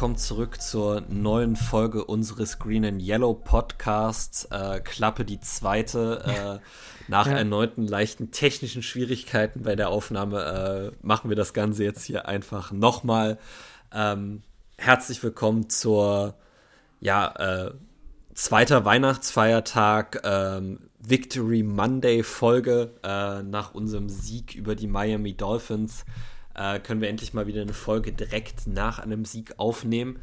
willkommen zurück zur neuen Folge unseres Green and Yellow Podcasts. Äh, Klappe die zweite. Äh, nach ja. erneuten leichten technischen Schwierigkeiten bei der Aufnahme äh, machen wir das Ganze jetzt hier einfach nochmal. Ähm, herzlich willkommen zur ja, äh, zweiter Weihnachtsfeiertag ähm, Victory Monday Folge äh, nach unserem Sieg über die Miami Dolphins äh, können wir endlich mal wieder eine Folge direkt nach einem Sieg aufnehmen.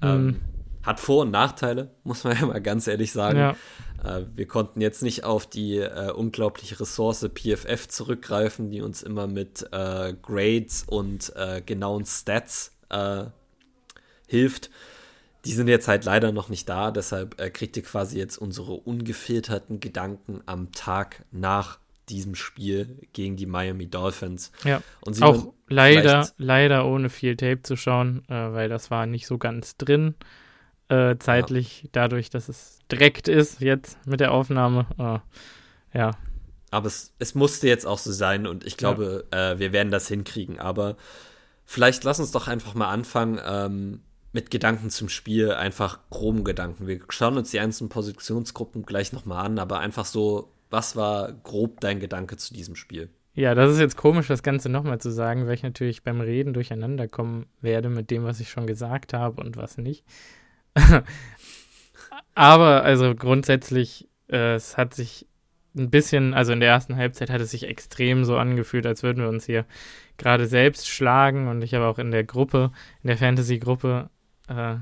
Mhm. Ähm, hat Vor- und Nachteile, muss man ja mal ganz ehrlich sagen. Ja. Äh, wir konnten jetzt nicht auf die äh, unglaubliche Ressource PFF zurückgreifen, die uns immer mit äh, Grades und äh, genauen Stats äh, hilft. Die sind jetzt halt leider noch nicht da, deshalb kriegt ihr quasi jetzt unsere ungefilterten Gedanken am Tag nach diesem Spiel gegen die Miami Dolphins. Ja. Und auch leider, leider ohne viel Tape zu schauen, äh, weil das war nicht so ganz drin. Äh, zeitlich, ja. dadurch, dass es direkt ist jetzt mit der Aufnahme. Äh, ja. Aber es, es musste jetzt auch so sein und ich glaube, ja. Äh, wir werden das hinkriegen. Aber vielleicht lass uns doch einfach mal anfangen ähm, mit Gedanken zum Spiel, einfach groben Gedanken. Wir schauen uns die einzelnen Positionsgruppen gleich nochmal an, aber einfach so was war grob dein Gedanke zu diesem Spiel? Ja, das ist jetzt komisch, das Ganze nochmal zu sagen, weil ich natürlich beim Reden durcheinander kommen werde mit dem, was ich schon gesagt habe und was nicht. Aber also grundsätzlich, äh, es hat sich ein bisschen, also in der ersten Halbzeit hat es sich extrem so angefühlt, als würden wir uns hier gerade selbst schlagen und ich habe auch in der Gruppe, in der Fantasy-Gruppe, äh,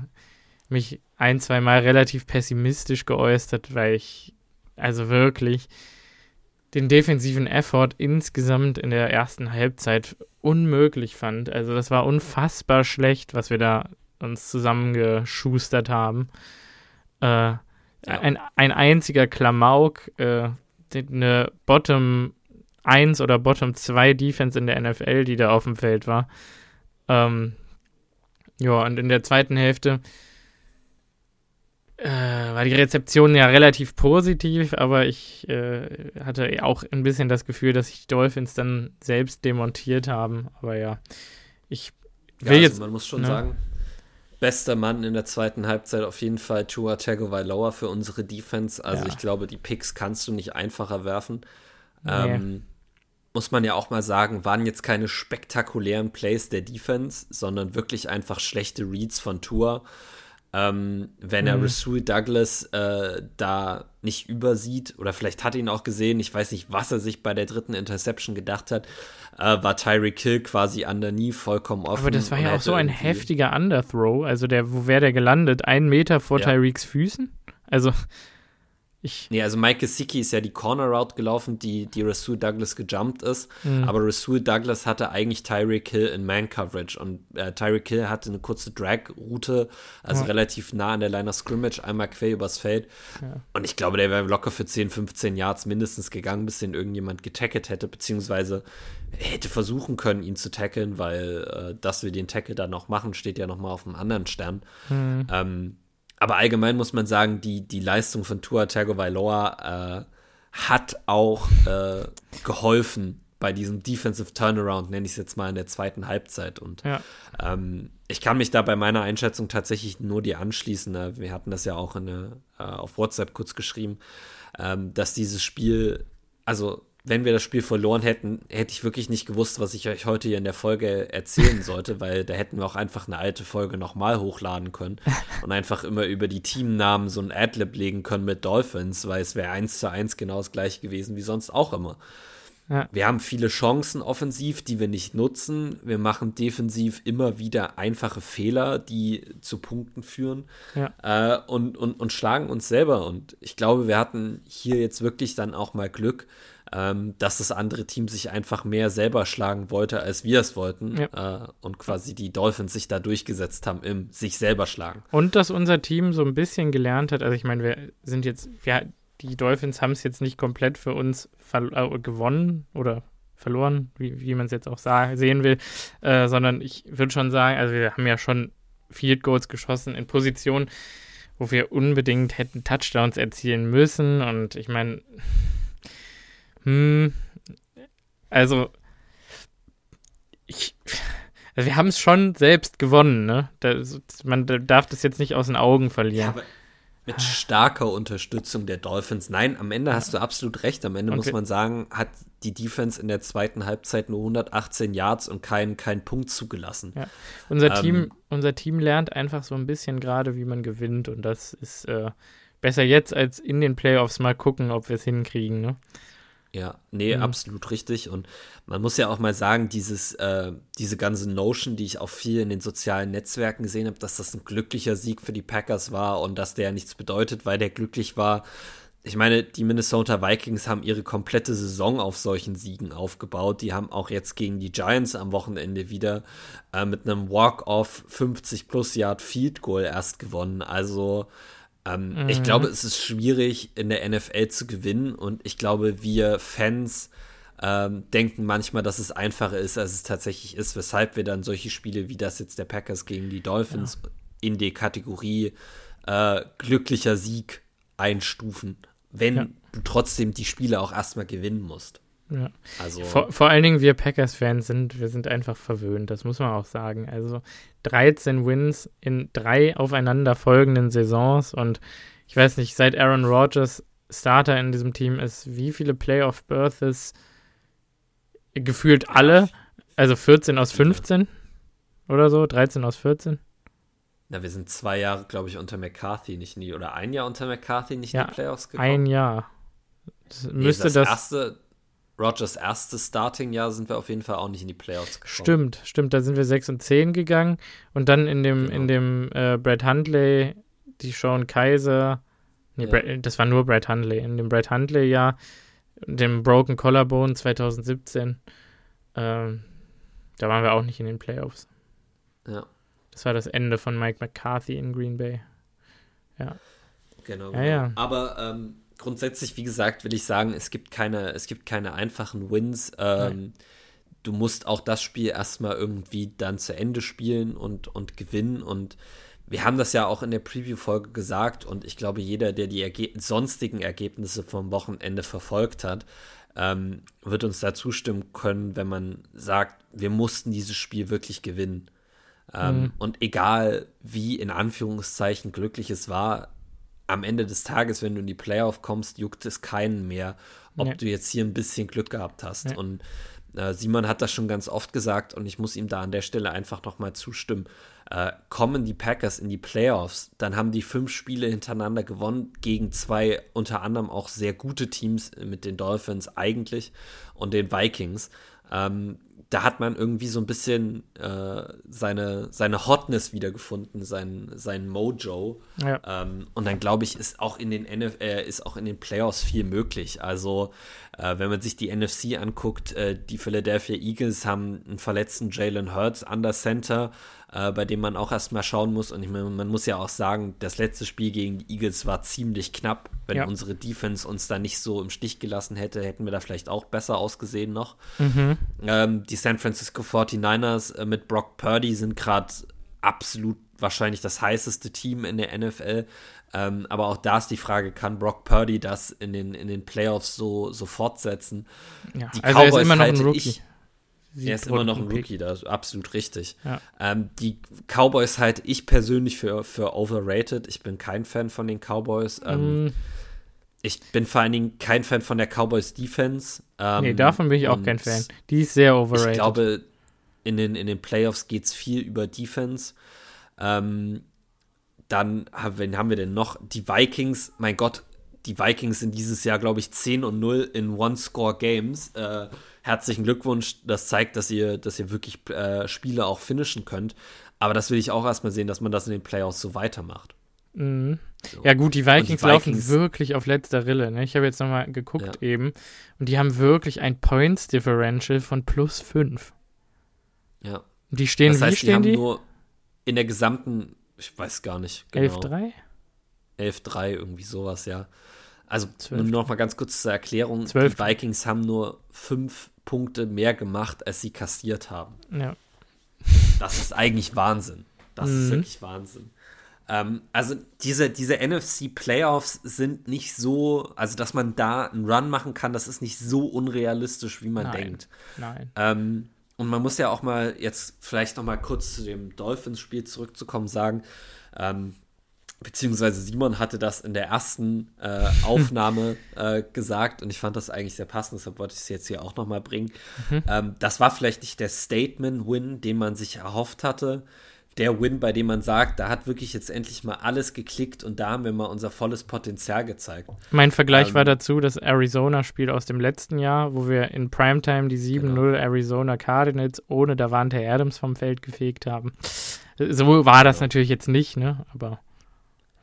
mich ein, zwei Mal relativ pessimistisch geäußert, weil ich also wirklich den defensiven Effort insgesamt in der ersten Halbzeit unmöglich fand. Also das war unfassbar schlecht, was wir da uns zusammengeschustert haben. Äh, ja. ein, ein einziger Klamauk, äh, eine Bottom 1 oder Bottom 2 Defense in der NFL, die da auf dem Feld war. Ähm, ja, und in der zweiten Hälfte äh, war die Rezeption ja relativ positiv, aber ich äh, hatte auch ein bisschen das Gefühl, dass sich die Dolphins dann selbst demontiert haben. Aber ja, ich will ja, also jetzt. Man muss schon ne? sagen, bester Mann in der zweiten Halbzeit auf jeden Fall Tua Tagovailoa für unsere Defense. Also ja. ich glaube, die Picks kannst du nicht einfacher werfen. Nee. Ähm, muss man ja auch mal sagen, waren jetzt keine spektakulären Plays der Defense, sondern wirklich einfach schlechte Reads von Tua. Ähm, wenn er mhm. Rasul Douglas äh, da nicht übersieht, oder vielleicht hat ihn auch gesehen, ich weiß nicht, was er sich bei der dritten Interception gedacht hat, äh, war Tyreek Hill quasi underneath vollkommen offen. Aber das war ja auch so ein heftiger Underthrow. Also der, wo wäre der gelandet? Einen Meter vor ja. Tyreeks Füßen? Also ich nee, also Mike Gesicki ist ja die Corner Route gelaufen, die, die Rasul Douglas gejumpt ist. Mhm. Aber Rasul Douglas hatte eigentlich Tyreek Hill in Man-Coverage. Und äh, Tyreek Hill hatte eine kurze Drag-Route, also ja. relativ nah an der Line of Scrimmage, einmal quer übers Feld. Ja. Und ich glaube, der wäre locker für 10, 15 Yards mindestens gegangen, bis den irgendjemand getackelt hätte, beziehungsweise hätte versuchen können, ihn zu tackeln, weil äh, dass wir den Tackle dann noch machen, steht ja noch mal auf einem anderen Stern. Mhm. Ähm, aber allgemein muss man sagen, die, die Leistung von Tua Tagovailoa äh, hat auch äh, geholfen bei diesem Defensive Turnaround, nenne ich es jetzt mal in der zweiten Halbzeit. Und ja. ähm, ich kann mich da bei meiner Einschätzung tatsächlich nur dir anschließen. Ne? Wir hatten das ja auch eine, äh, auf WhatsApp kurz geschrieben, ähm, dass dieses Spiel, also wenn wir das Spiel verloren hätten, hätte ich wirklich nicht gewusst, was ich euch heute hier in der Folge erzählen sollte, weil da hätten wir auch einfach eine alte Folge nochmal hochladen können und einfach immer über die Teamnamen so ein Adlib legen können mit Dolphins, weil es wäre eins zu eins genau das gleiche gewesen wie sonst auch immer. Ja. Wir haben viele Chancen offensiv, die wir nicht nutzen. Wir machen defensiv immer wieder einfache Fehler, die zu Punkten führen ja. äh, und, und, und schlagen uns selber. Und ich glaube, wir hatten hier jetzt wirklich dann auch mal Glück, ähm, dass das andere Team sich einfach mehr selber schlagen wollte, als wir es wollten. Ja. Äh, und quasi die Dolphins sich da durchgesetzt haben im sich selber schlagen. Und dass unser Team so ein bisschen gelernt hat, also ich meine, wir sind jetzt, wir, die Dolphins haben es jetzt nicht komplett für uns äh, gewonnen oder verloren, wie, wie man es jetzt auch sehen will, äh, sondern ich würde schon sagen, also wir haben ja schon Field Goals geschossen in Positionen, wo wir unbedingt hätten Touchdowns erzielen müssen und ich meine, hm, also, ich, Also wir haben es schon selbst gewonnen, ne? Das, man darf das jetzt nicht aus den Augen verlieren. Ja, mit starker Unterstützung der Dolphins. Nein, am Ende hast du absolut recht. Am Ende okay. muss man sagen, hat die Defense in der zweiten Halbzeit nur 118 Yards und keinen kein Punkt zugelassen. Ja. Unser, ähm, Team, unser Team lernt einfach so ein bisschen gerade, wie man gewinnt. Und das ist äh, besser jetzt als in den Playoffs mal gucken, ob wir es hinkriegen. Ne? Ja, nee, mhm. absolut richtig. Und man muss ja auch mal sagen, dieses, äh, diese ganze Notion, die ich auch viel in den sozialen Netzwerken gesehen habe, dass das ein glücklicher Sieg für die Packers war und dass der nichts bedeutet, weil der glücklich war. Ich meine, die Minnesota Vikings haben ihre komplette Saison auf solchen Siegen aufgebaut. Die haben auch jetzt gegen die Giants am Wochenende wieder äh, mit einem Walk-off 50 plus Yard Field Goal erst gewonnen. Also ähm, mhm. Ich glaube, es ist schwierig, in der NFL zu gewinnen und ich glaube, wir Fans ähm, denken manchmal, dass es einfacher ist, als es tatsächlich ist, weshalb wir dann solche Spiele wie das jetzt der Packers gegen die Dolphins ja. in die Kategorie äh, glücklicher Sieg einstufen, wenn ja. du trotzdem die Spiele auch erstmal gewinnen musst. Ja. Also, vor, vor allen Dingen wir Packers-Fans sind, wir sind einfach verwöhnt, das muss man auch sagen. Also 13 Wins in drei aufeinanderfolgenden Saisons und ich weiß nicht, seit Aaron Rodgers Starter in diesem Team ist, wie viele Playoff-Berths gefühlt alle, also 14 aus 15 oder so, 13 aus 14. Na, wir sind zwei Jahre, glaube ich, unter McCarthy nicht nie, oder ein Jahr unter McCarthy nicht ja, in die Playoffs gekommen. Ein Jahr. Das müsste nee, das, das erste, Rogers erstes Starting-Jahr sind wir auf jeden Fall auch nicht in die Playoffs gekommen. Stimmt, stimmt. Da sind wir 6 und 10 gegangen. Und dann in dem, genau. in dem äh, Brad Huntley, die Sean Kaiser, nee, ja. Brad, das war nur Brad Huntley. In dem Brad Huntley-Jahr, dem Broken Collarbone 2017, ähm, da waren wir auch nicht in den Playoffs. Ja. Das war das Ende von Mike McCarthy in Green Bay. Ja. Genau. genau. Ja, ja. Aber ähm, grundsätzlich, wie gesagt, will ich sagen, es gibt keine, es gibt keine einfachen Wins. Ähm, du musst auch das Spiel erstmal irgendwie dann zu Ende spielen und, und gewinnen. Und wir haben das ja auch in der Preview-Folge gesagt und ich glaube, jeder, der die Erge sonstigen Ergebnisse vom Wochenende verfolgt hat, ähm, wird uns da zustimmen können, wenn man sagt, wir mussten dieses Spiel wirklich gewinnen. Ähm, mhm. Und egal wie in Anführungszeichen glücklich es war, am Ende des Tages, wenn du in die Playoff kommst, juckt es keinen mehr, ob nee. du jetzt hier ein bisschen Glück gehabt hast. Nee. Und äh, Simon hat das schon ganz oft gesagt und ich muss ihm da an der Stelle einfach nochmal zustimmen. Äh, kommen die Packers in die Playoffs, dann haben die fünf Spiele hintereinander gewonnen gegen zwei unter anderem auch sehr gute Teams mit den Dolphins eigentlich und den Vikings. Ähm, da hat man irgendwie so ein bisschen äh, seine, seine Hotness wiedergefunden, sein, sein Mojo. Ja. Ähm, und dann glaube ich, ist auch in den NF äh, ist auch in den Playoffs viel möglich. Also äh, wenn man sich die NFC anguckt, äh, die Philadelphia Eagles haben einen verletzten Jalen Hurts under Center äh, bei dem man auch erstmal schauen muss. Und ich meine, man muss ja auch sagen, das letzte Spiel gegen die Eagles war ziemlich knapp. Wenn ja. unsere Defense uns da nicht so im Stich gelassen hätte, hätten wir da vielleicht auch besser ausgesehen noch. Mhm. Ähm, die San Francisco 49ers äh, mit Brock Purdy sind gerade absolut wahrscheinlich das heißeste Team in der NFL. Ähm, aber auch da ist die Frage, kann Brock Purdy das in den, in den Playoffs so, so fortsetzen? Ja, die also Cowboys er ist immer noch ein Rookie. Ich, er ist immer noch ein Rookie, das ist absolut richtig. Ja. Ähm, die Cowboys halte ich persönlich für, für overrated. Ich bin kein Fan von den Cowboys. Ähm, mm. Ich bin vor allen Dingen kein Fan von der Cowboys Defense. Ähm, nee, davon bin ich auch kein Fan. Die ist sehr overrated. Ich glaube, in den, in den Playoffs geht es viel über Defense. Ähm, dann haben, wen haben wir denn noch? Die Vikings, mein Gott, die Vikings sind dieses Jahr, glaube ich, 10 und 0 in One-Score-Games. Äh, herzlichen Glückwunsch. Das zeigt, dass ihr, dass ihr wirklich äh, Spiele auch finishen könnt. Aber das will ich auch erstmal sehen, dass man das in den Playoffs so weitermacht. Mhm. So. Ja, gut, die Vikings, die Vikings, laufen wirklich auf letzter Rille. Ne? Ich habe jetzt nochmal geguckt ja. eben. Und die haben wirklich ein Points Differential von plus 5. Ja. Die stehen, das heißt, wie stehen die? Haben die? nur in der gesamten, ich weiß gar nicht. Genau. 11-3? 11-3, irgendwie sowas, ja. Also 12. nur noch mal ganz kurz zur Erklärung. 12. Die Vikings haben nur fünf Punkte mehr gemacht, als sie kassiert haben. Ja. Das ist eigentlich Wahnsinn. Das mhm. ist wirklich Wahnsinn. Ähm, also diese, diese NFC-Playoffs sind nicht so, also dass man da einen Run machen kann, das ist nicht so unrealistisch, wie man Nein. denkt. Nein. Ähm, und man muss ja auch mal jetzt vielleicht noch mal kurz zu dem Dolphins-Spiel zurückzukommen sagen, ähm, beziehungsweise Simon hatte das in der ersten äh, Aufnahme äh, gesagt und ich fand das eigentlich sehr passend, deshalb wollte ich es jetzt hier auch noch mal bringen. Mhm. Ähm, das war vielleicht nicht der Statement-Win, den man sich erhofft hatte, der Win, bei dem man sagt, da hat wirklich jetzt endlich mal alles geklickt und da haben wir mal unser volles Potenzial gezeigt. Mein Vergleich ähm, war dazu das Arizona-Spiel aus dem letzten Jahr, wo wir in Primetime die 7-0 genau. Arizona Cardinals ohne Davante Adams vom Feld gefegt haben. So war das genau. natürlich jetzt nicht, ne? Aber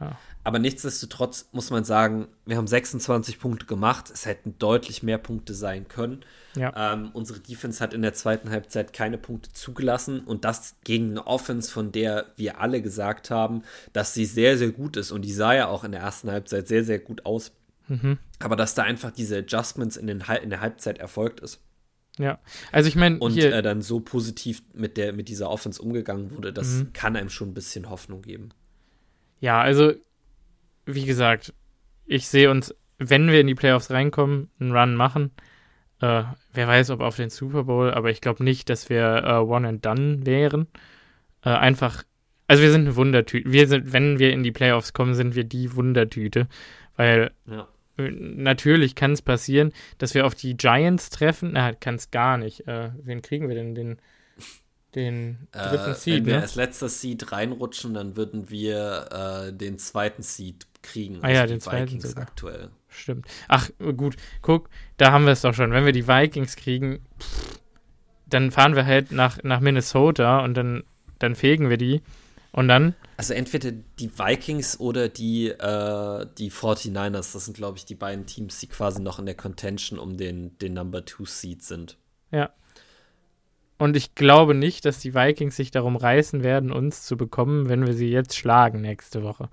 ja. Aber nichtsdestotrotz muss man sagen, wir haben 26 Punkte gemacht. Es hätten deutlich mehr Punkte sein können. Ja. Ähm, unsere Defense hat in der zweiten Halbzeit keine Punkte zugelassen und das gegen eine Offense, von der wir alle gesagt haben, dass sie sehr, sehr gut ist und die sah ja auch in der ersten Halbzeit sehr, sehr gut aus. Mhm. Aber dass da einfach diese Adjustments in, den, in der Halbzeit erfolgt ist. Ja, also ich meine. Und äh, dann so positiv mit, der, mit dieser Offense umgegangen wurde, das mhm. kann einem schon ein bisschen Hoffnung geben. Ja, also wie gesagt, ich sehe uns, wenn wir in die Playoffs reinkommen, einen Run machen. Äh, wer weiß, ob auf den Super Bowl, aber ich glaube nicht, dass wir äh, One and Done wären. Äh, einfach, also wir sind eine Wundertüte. Wir sind, wenn wir in die Playoffs kommen, sind wir die Wundertüte, weil ja. Natürlich kann es passieren, dass wir auf die Giants treffen. Na, kann es gar nicht. Äh, wen kriegen wir denn? Den den dritten äh, Seed. Wenn wir ne? als letzter Seed reinrutschen, dann würden wir äh, den zweiten Seed kriegen. Ah ja, also den zweiten Vikings sogar. aktuell. Stimmt. Ach, gut, guck, da haben wir es doch schon. Wenn wir die Vikings kriegen, pff, dann fahren wir halt nach, nach Minnesota und dann, dann fegen wir die. Und dann. Also entweder die Vikings oder die, äh, die 49ers. Das sind, glaube ich, die beiden Teams, die quasi noch in der Contention um den, den Number Two Seed sind. Ja. Und ich glaube nicht, dass die Vikings sich darum reißen werden, uns zu bekommen, wenn wir sie jetzt schlagen nächste Woche.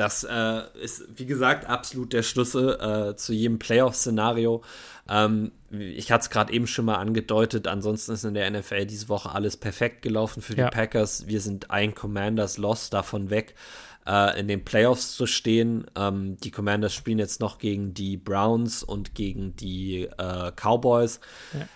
Das äh, ist, wie gesagt, absolut der Schlüssel äh, zu jedem Playoff-Szenario. Ähm, ich hatte es gerade eben schon mal angedeutet, ansonsten ist in der NFL diese Woche alles perfekt gelaufen für die ja. Packers. Wir sind ein Commanders Loss davon weg, äh, in den Playoffs zu stehen. Ähm, die Commanders spielen jetzt noch gegen die Browns und gegen die äh, Cowboys. Ja.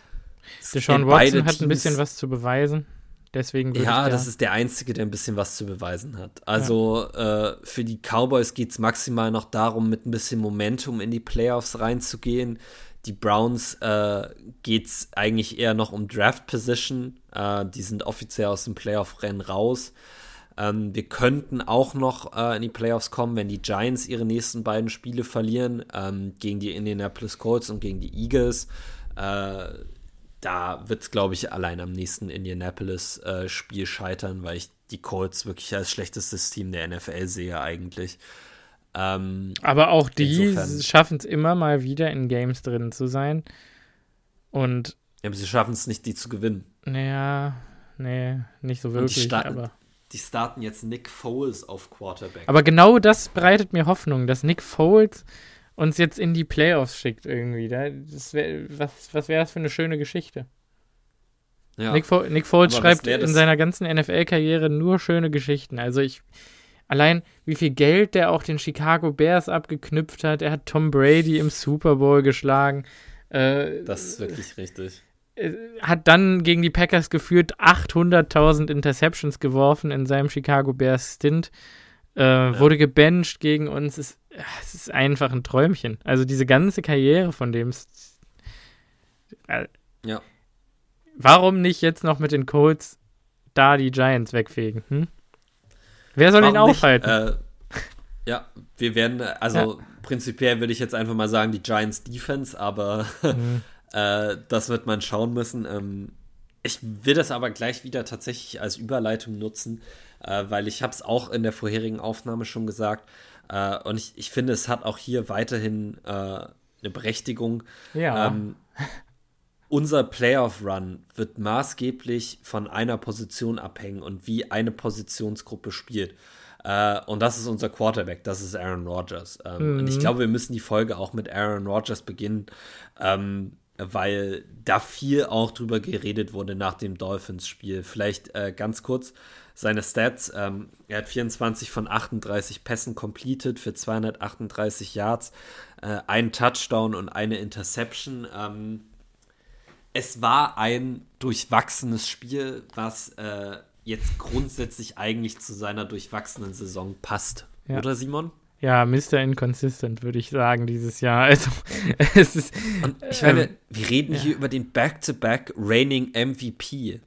Deshaun Watson hat ein bisschen was zu beweisen. Deswegen ja, das ist der Einzige, der ein bisschen was zu beweisen hat. Also ja. äh, für die Cowboys geht es maximal noch darum, mit ein bisschen Momentum in die Playoffs reinzugehen. Die Browns äh, geht es eigentlich eher noch um Draft Position. Äh, die sind offiziell aus dem Playoff-Rennen raus. Ähm, wir könnten auch noch äh, in die Playoffs kommen, wenn die Giants ihre nächsten beiden Spiele verlieren, ähm, gegen die Indianapolis Colts und gegen die Eagles. Äh, da wird es, glaube ich, allein am nächsten Indianapolis-Spiel äh, scheitern, weil ich die Colts wirklich als schlechtestes Team der NFL sehe eigentlich. Ähm, Aber auch die schaffen es immer mal wieder in Games drin zu sein. Und ja, aber sie schaffen es nicht, die zu gewinnen. Naja, nee, nicht so wirklich. Die starten, aber die starten jetzt Nick Foles auf Quarterback. Aber genau das bereitet mir Hoffnung, dass Nick Foles uns jetzt in die Playoffs schickt irgendwie. Das wär, was was wäre das für eine schöne Geschichte? Ja. Nick, Fo Nick Foles schreibt in seiner ganzen NFL-Karriere nur schöne Geschichten. Also ich allein wie viel Geld der auch den Chicago Bears abgeknüpft hat. Er hat Tom Brady im Super Bowl geschlagen. Äh, das ist wirklich richtig. Äh, hat dann gegen die Packers geführt, 800.000 Interceptions geworfen in seinem Chicago Bears Stint. Äh, ja. Wurde gebencht gegen uns. Es, es, ist einfach ein Träumchen. Also diese ganze Karriere von dem. Äh, ja. Warum nicht jetzt noch mit den Colts da die Giants wegfegen? Hm? Wer soll Warum ihn aufhalten? Nicht, äh, ja, wir werden, also ja. prinzipiell würde ich jetzt einfach mal sagen, die Giants Defense, aber mhm. äh, das wird man schauen müssen. Ähm, ich will das aber gleich wieder tatsächlich als Überleitung nutzen äh, weil ich habe es auch in der vorherigen Aufnahme schon gesagt. Äh, und ich, ich finde, es hat auch hier weiterhin äh, eine Berechtigung. Ja. Ähm, unser Playoff-Run wird maßgeblich von einer Position abhängen und wie eine Positionsgruppe spielt. Uh, und das ist unser Quarterback, das ist Aaron Rodgers. Ähm, mhm. Und ich mhm. glaube, wir müssen die Folge auch mit Aaron Rodgers beginnen, ähm, weil da viel auch drüber geredet wurde nach dem Dolphins-Spiel. Vielleicht uh, ganz kurz seine Stats. Ähm, er hat 24 von 38 Pässen completed für 238 Yards, äh, einen Touchdown und eine Interception. Ähm, es war ein durchwachsenes Spiel, was äh, jetzt grundsätzlich eigentlich zu seiner durchwachsenen Saison passt. Ja. Oder Simon? Ja, Mr. Inconsistent, würde ich sagen, dieses Jahr. Also, es ist. Und ich meine, ähm, wir reden ja. hier über den Back-to-Back -back Reigning MVP.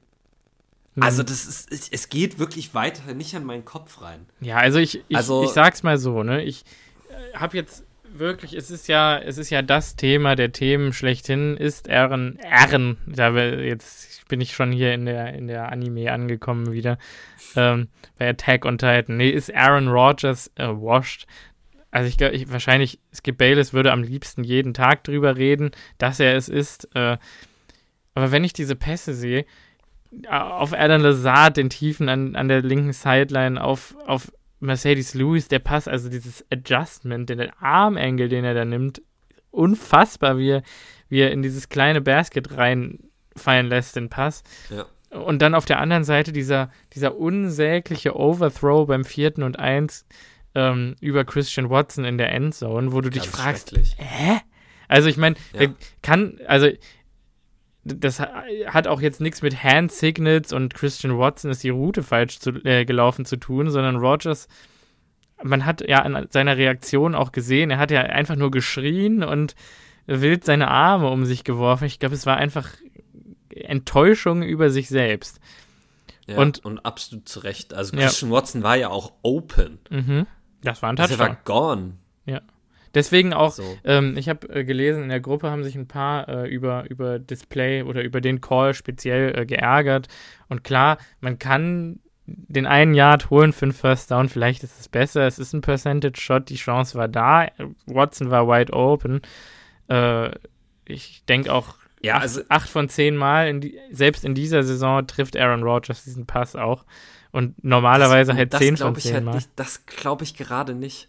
Mhm. Also, das ist, es geht wirklich weiter nicht an meinen Kopf rein. Ja, also ich, ich, also, ich sag's mal so, ne? Ich äh, habe jetzt wirklich, es ist ja, es ist ja das Thema der Themen schlechthin, ist Aaron, Aaron, da jetzt bin ich schon hier in der, in der Anime angekommen wieder, ähm, bei Attack on Titan. Nee, ist Aaron Rodgers äh, washed. Also ich glaube, wahrscheinlich, Skip Bayless würde am liebsten jeden Tag drüber reden, dass er es ist. Äh, aber wenn ich diese Pässe sehe, auf Adam Lazard, den Tiefen an, an der linken Sideline, auf, auf Mercedes Lewis, der Pass, also dieses Adjustment, den Armangle, den er da nimmt, unfassbar, wie er, wie er in dieses kleine Basket reinfallen lässt, den Pass. Ja. Und dann auf der anderen Seite dieser, dieser unsägliche Overthrow beim vierten und eins ähm, über Christian Watson in der Endzone, wo du dich fragst, hä? Also ich meine, ja. kann, also das hat auch jetzt nichts mit Hand Signals und Christian Watson ist die Route falsch zu, äh, gelaufen zu tun, sondern Rogers, man hat ja an seiner Reaktion auch gesehen, er hat ja einfach nur geschrien und wild seine Arme um sich geworfen. Ich glaube, es war einfach Enttäuschung über sich selbst. Ja, und, und absolut zu Recht. Also Christian ja. Watson war ja auch open. Mhm. Das war ein Touchdown. Also er war gone. Ja. Deswegen auch, so. ähm, ich habe äh, gelesen, in der Gruppe haben sich ein paar äh, über, über Display oder über den Call speziell äh, geärgert. Und klar, man kann den einen Yard holen für einen First Down, vielleicht ist es besser. Es ist ein Percentage-Shot, die Chance war da. Watson war wide open. Äh, ich denke auch, ja, acht, also, acht von zehn Mal, in die, selbst in dieser Saison trifft Aaron Rodgers diesen Pass auch. Und normalerweise das, halt zehn von zehn halt Mal. Nicht, das glaube ich gerade nicht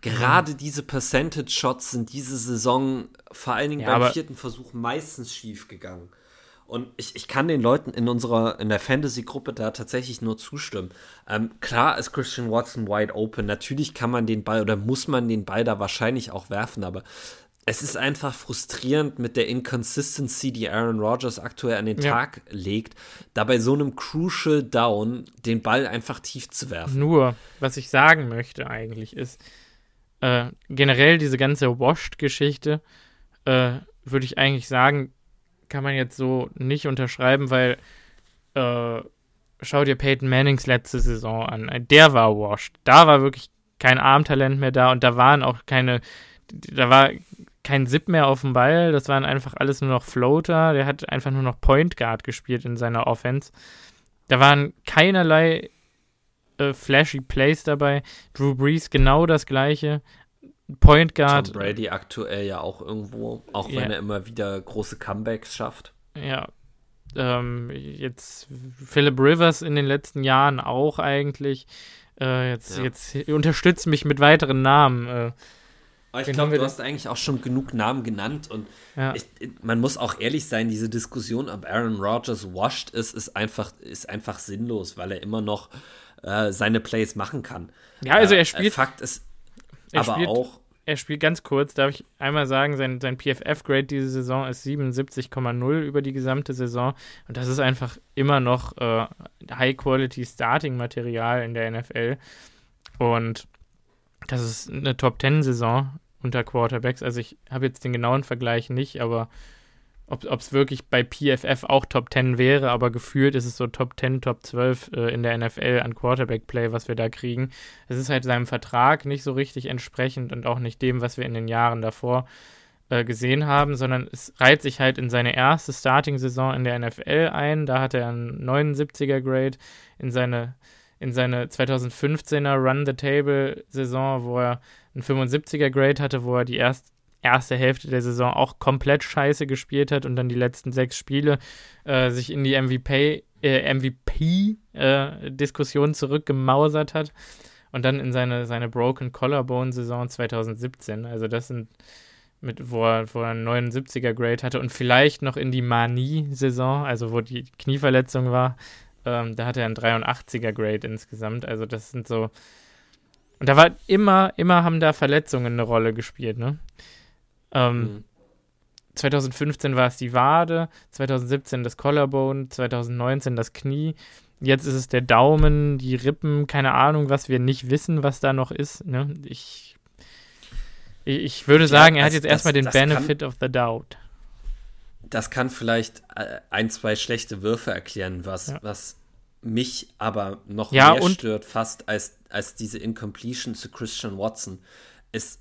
gerade diese Percentage-Shots sind diese Saison vor allen Dingen ja, beim vierten Versuch meistens schief gegangen. Und ich, ich kann den Leuten in unserer, in der Fantasy-Gruppe da tatsächlich nur zustimmen. Ähm, klar ist Christian Watson wide open. Natürlich kann man den Ball oder muss man den Ball da wahrscheinlich auch werfen, aber es ist einfach frustrierend mit der Inconsistency, die Aaron Rodgers aktuell an den ja. Tag legt, da bei so einem Crucial Down den Ball einfach tief zu werfen. Nur, was ich sagen möchte eigentlich ist, äh, generell diese ganze Washed-Geschichte, äh, würde ich eigentlich sagen, kann man jetzt so nicht unterschreiben, weil äh, schau dir Peyton Mannings letzte Saison an. Der war washed. Da war wirklich kein Armtalent mehr da und da waren auch keine, da war kein Zip mehr auf dem Ball. Das waren einfach alles nur noch Floater. Der hat einfach nur noch Point Guard gespielt in seiner Offense. Da waren keinerlei äh, flashy Plays dabei. Drew Brees genau das gleiche. Point Guard. Tom Brady aktuell ja auch irgendwo, auch ja. wenn er immer wieder große Comebacks schafft. Ja. Ähm, jetzt Philip Rivers in den letzten Jahren auch eigentlich. Äh, jetzt, ja. jetzt unterstützt mich mit weiteren Namen. Äh, aber ich glaube, du hast eigentlich auch schon genug Namen genannt und ja. ich, man muss auch ehrlich sein, diese Diskussion, ob Aaron Rodgers washed ist, ist einfach, ist einfach sinnlos, weil er immer noch äh, seine Plays machen kann. Ja, also er äh, spielt. Fakt ist er aber spielt, auch. Er spielt ganz kurz, darf ich einmal sagen, sein, sein PFF-Grade diese Saison ist 77,0 über die gesamte Saison. Und das ist einfach immer noch äh, High-Quality-Starting-Material in der NFL. Und das ist eine Top-10-Saison unter Quarterbacks. Also ich habe jetzt den genauen Vergleich nicht, aber ob es wirklich bei PFF auch Top 10 wäre, aber gefühlt ist es so Top 10, Top 12 äh, in der NFL an Quarterback-Play, was wir da kriegen. Es ist halt seinem Vertrag nicht so richtig entsprechend und auch nicht dem, was wir in den Jahren davor äh, gesehen haben, sondern es reiht sich halt in seine erste Starting-Saison in der NFL ein. Da hat er einen 79er-Grade in seine in seine 2015er Run-the-Table-Saison, wo er einen 75er-Grade hatte, wo er die erst, erste Hälfte der Saison auch komplett scheiße gespielt hat und dann die letzten sechs Spiele äh, sich in die MVP, äh, MVP-Diskussion äh, zurückgemausert hat. Und dann in seine, seine Broken Collarbone-Saison 2017. Also das sind mit, wo er, wo er einen 79er Grade hatte und vielleicht noch in die Manie-Saison, also wo die Knieverletzung war, ähm, da hatte er einen 83er Grade insgesamt. Also das sind so. Und da war immer, immer haben da Verletzungen eine Rolle gespielt, ne? Ähm, mhm. 2015 war es die Wade, 2017 das Collarbone, 2019 das Knie. Jetzt ist es der Daumen, die Rippen, keine Ahnung, was wir nicht wissen, was da noch ist. Ne? Ich, ich würde sagen, er hat jetzt erstmal den Benefit kann, of the Doubt. Das kann vielleicht äh, ein, zwei schlechte Würfe erklären, was, ja. was mich aber noch ja, mehr stört, fast als, als diese Incompletion zu Christian Watson, ist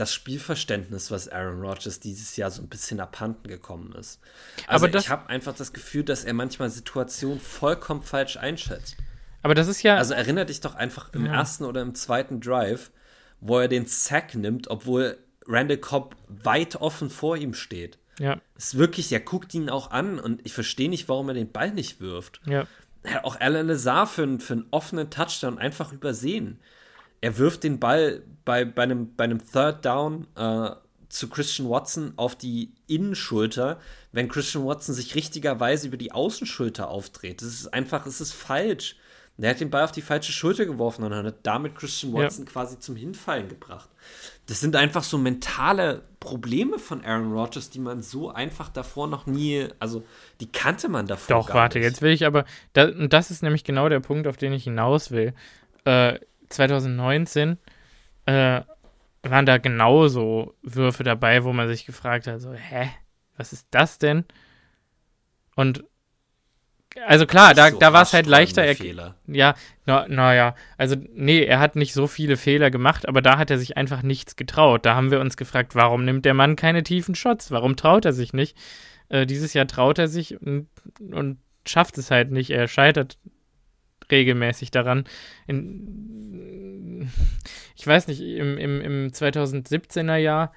das Spielverständnis, was Aaron Rodgers dieses Jahr so ein bisschen abhanden gekommen ist. Also aber ich habe einfach das Gefühl, dass er manchmal Situationen vollkommen falsch einschätzt. Aber das ist ja. Also erinnere dich doch einfach im ja. ersten oder im zweiten Drive, wo er den Sack nimmt, obwohl Randall Cobb weit offen vor ihm steht. Ja. ist wirklich, er guckt ihn auch an und ich verstehe nicht, warum er den Ball nicht wirft. Ja. Er auch Alan Lazar für, für einen offenen Touchdown einfach übersehen er wirft den Ball bei, bei, einem, bei einem Third Down äh, zu Christian Watson auf die Innenschulter, wenn Christian Watson sich richtigerweise über die Außenschulter aufdreht. Das ist einfach, es ist falsch. Er hat den Ball auf die falsche Schulter geworfen und hat damit Christian Watson ja. quasi zum Hinfallen gebracht. Das sind einfach so mentale Probleme von Aaron Rodgers, die man so einfach davor noch nie, also die kannte man davor. Doch, warte, nicht. jetzt will ich aber, das, und das ist nämlich genau der Punkt, auf den ich hinaus will. Äh, 2019 äh, waren da genauso Würfe dabei, wo man sich gefragt hat, so, hä, was ist das denn? Und also klar, da, so da war es halt leichter. Er, Fehler. Ja, naja, na also nee, er hat nicht so viele Fehler gemacht, aber da hat er sich einfach nichts getraut. Da haben wir uns gefragt, warum nimmt der Mann keine tiefen Shots? Warum traut er sich nicht? Äh, dieses Jahr traut er sich und, und schafft es halt nicht. Er scheitert regelmäßig daran. In, ich weiß nicht, im, im, im 2017er Jahr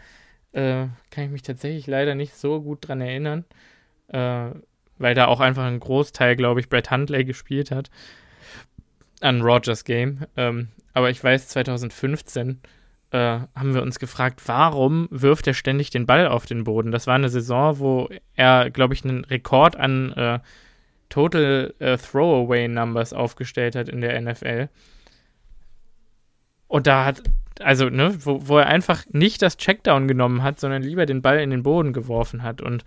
äh, kann ich mich tatsächlich leider nicht so gut dran erinnern, äh, weil da auch einfach ein Großteil, glaube ich, Brett Huntley gespielt hat an Rogers Game. Ähm, aber ich weiß, 2015 äh, haben wir uns gefragt, warum wirft er ständig den Ball auf den Boden? Das war eine Saison, wo er, glaube ich, einen Rekord an äh, Total äh, Throwaway Numbers aufgestellt hat in der NFL. Und da hat, also, ne, wo, wo er einfach nicht das Checkdown genommen hat, sondern lieber den Ball in den Boden geworfen hat. Und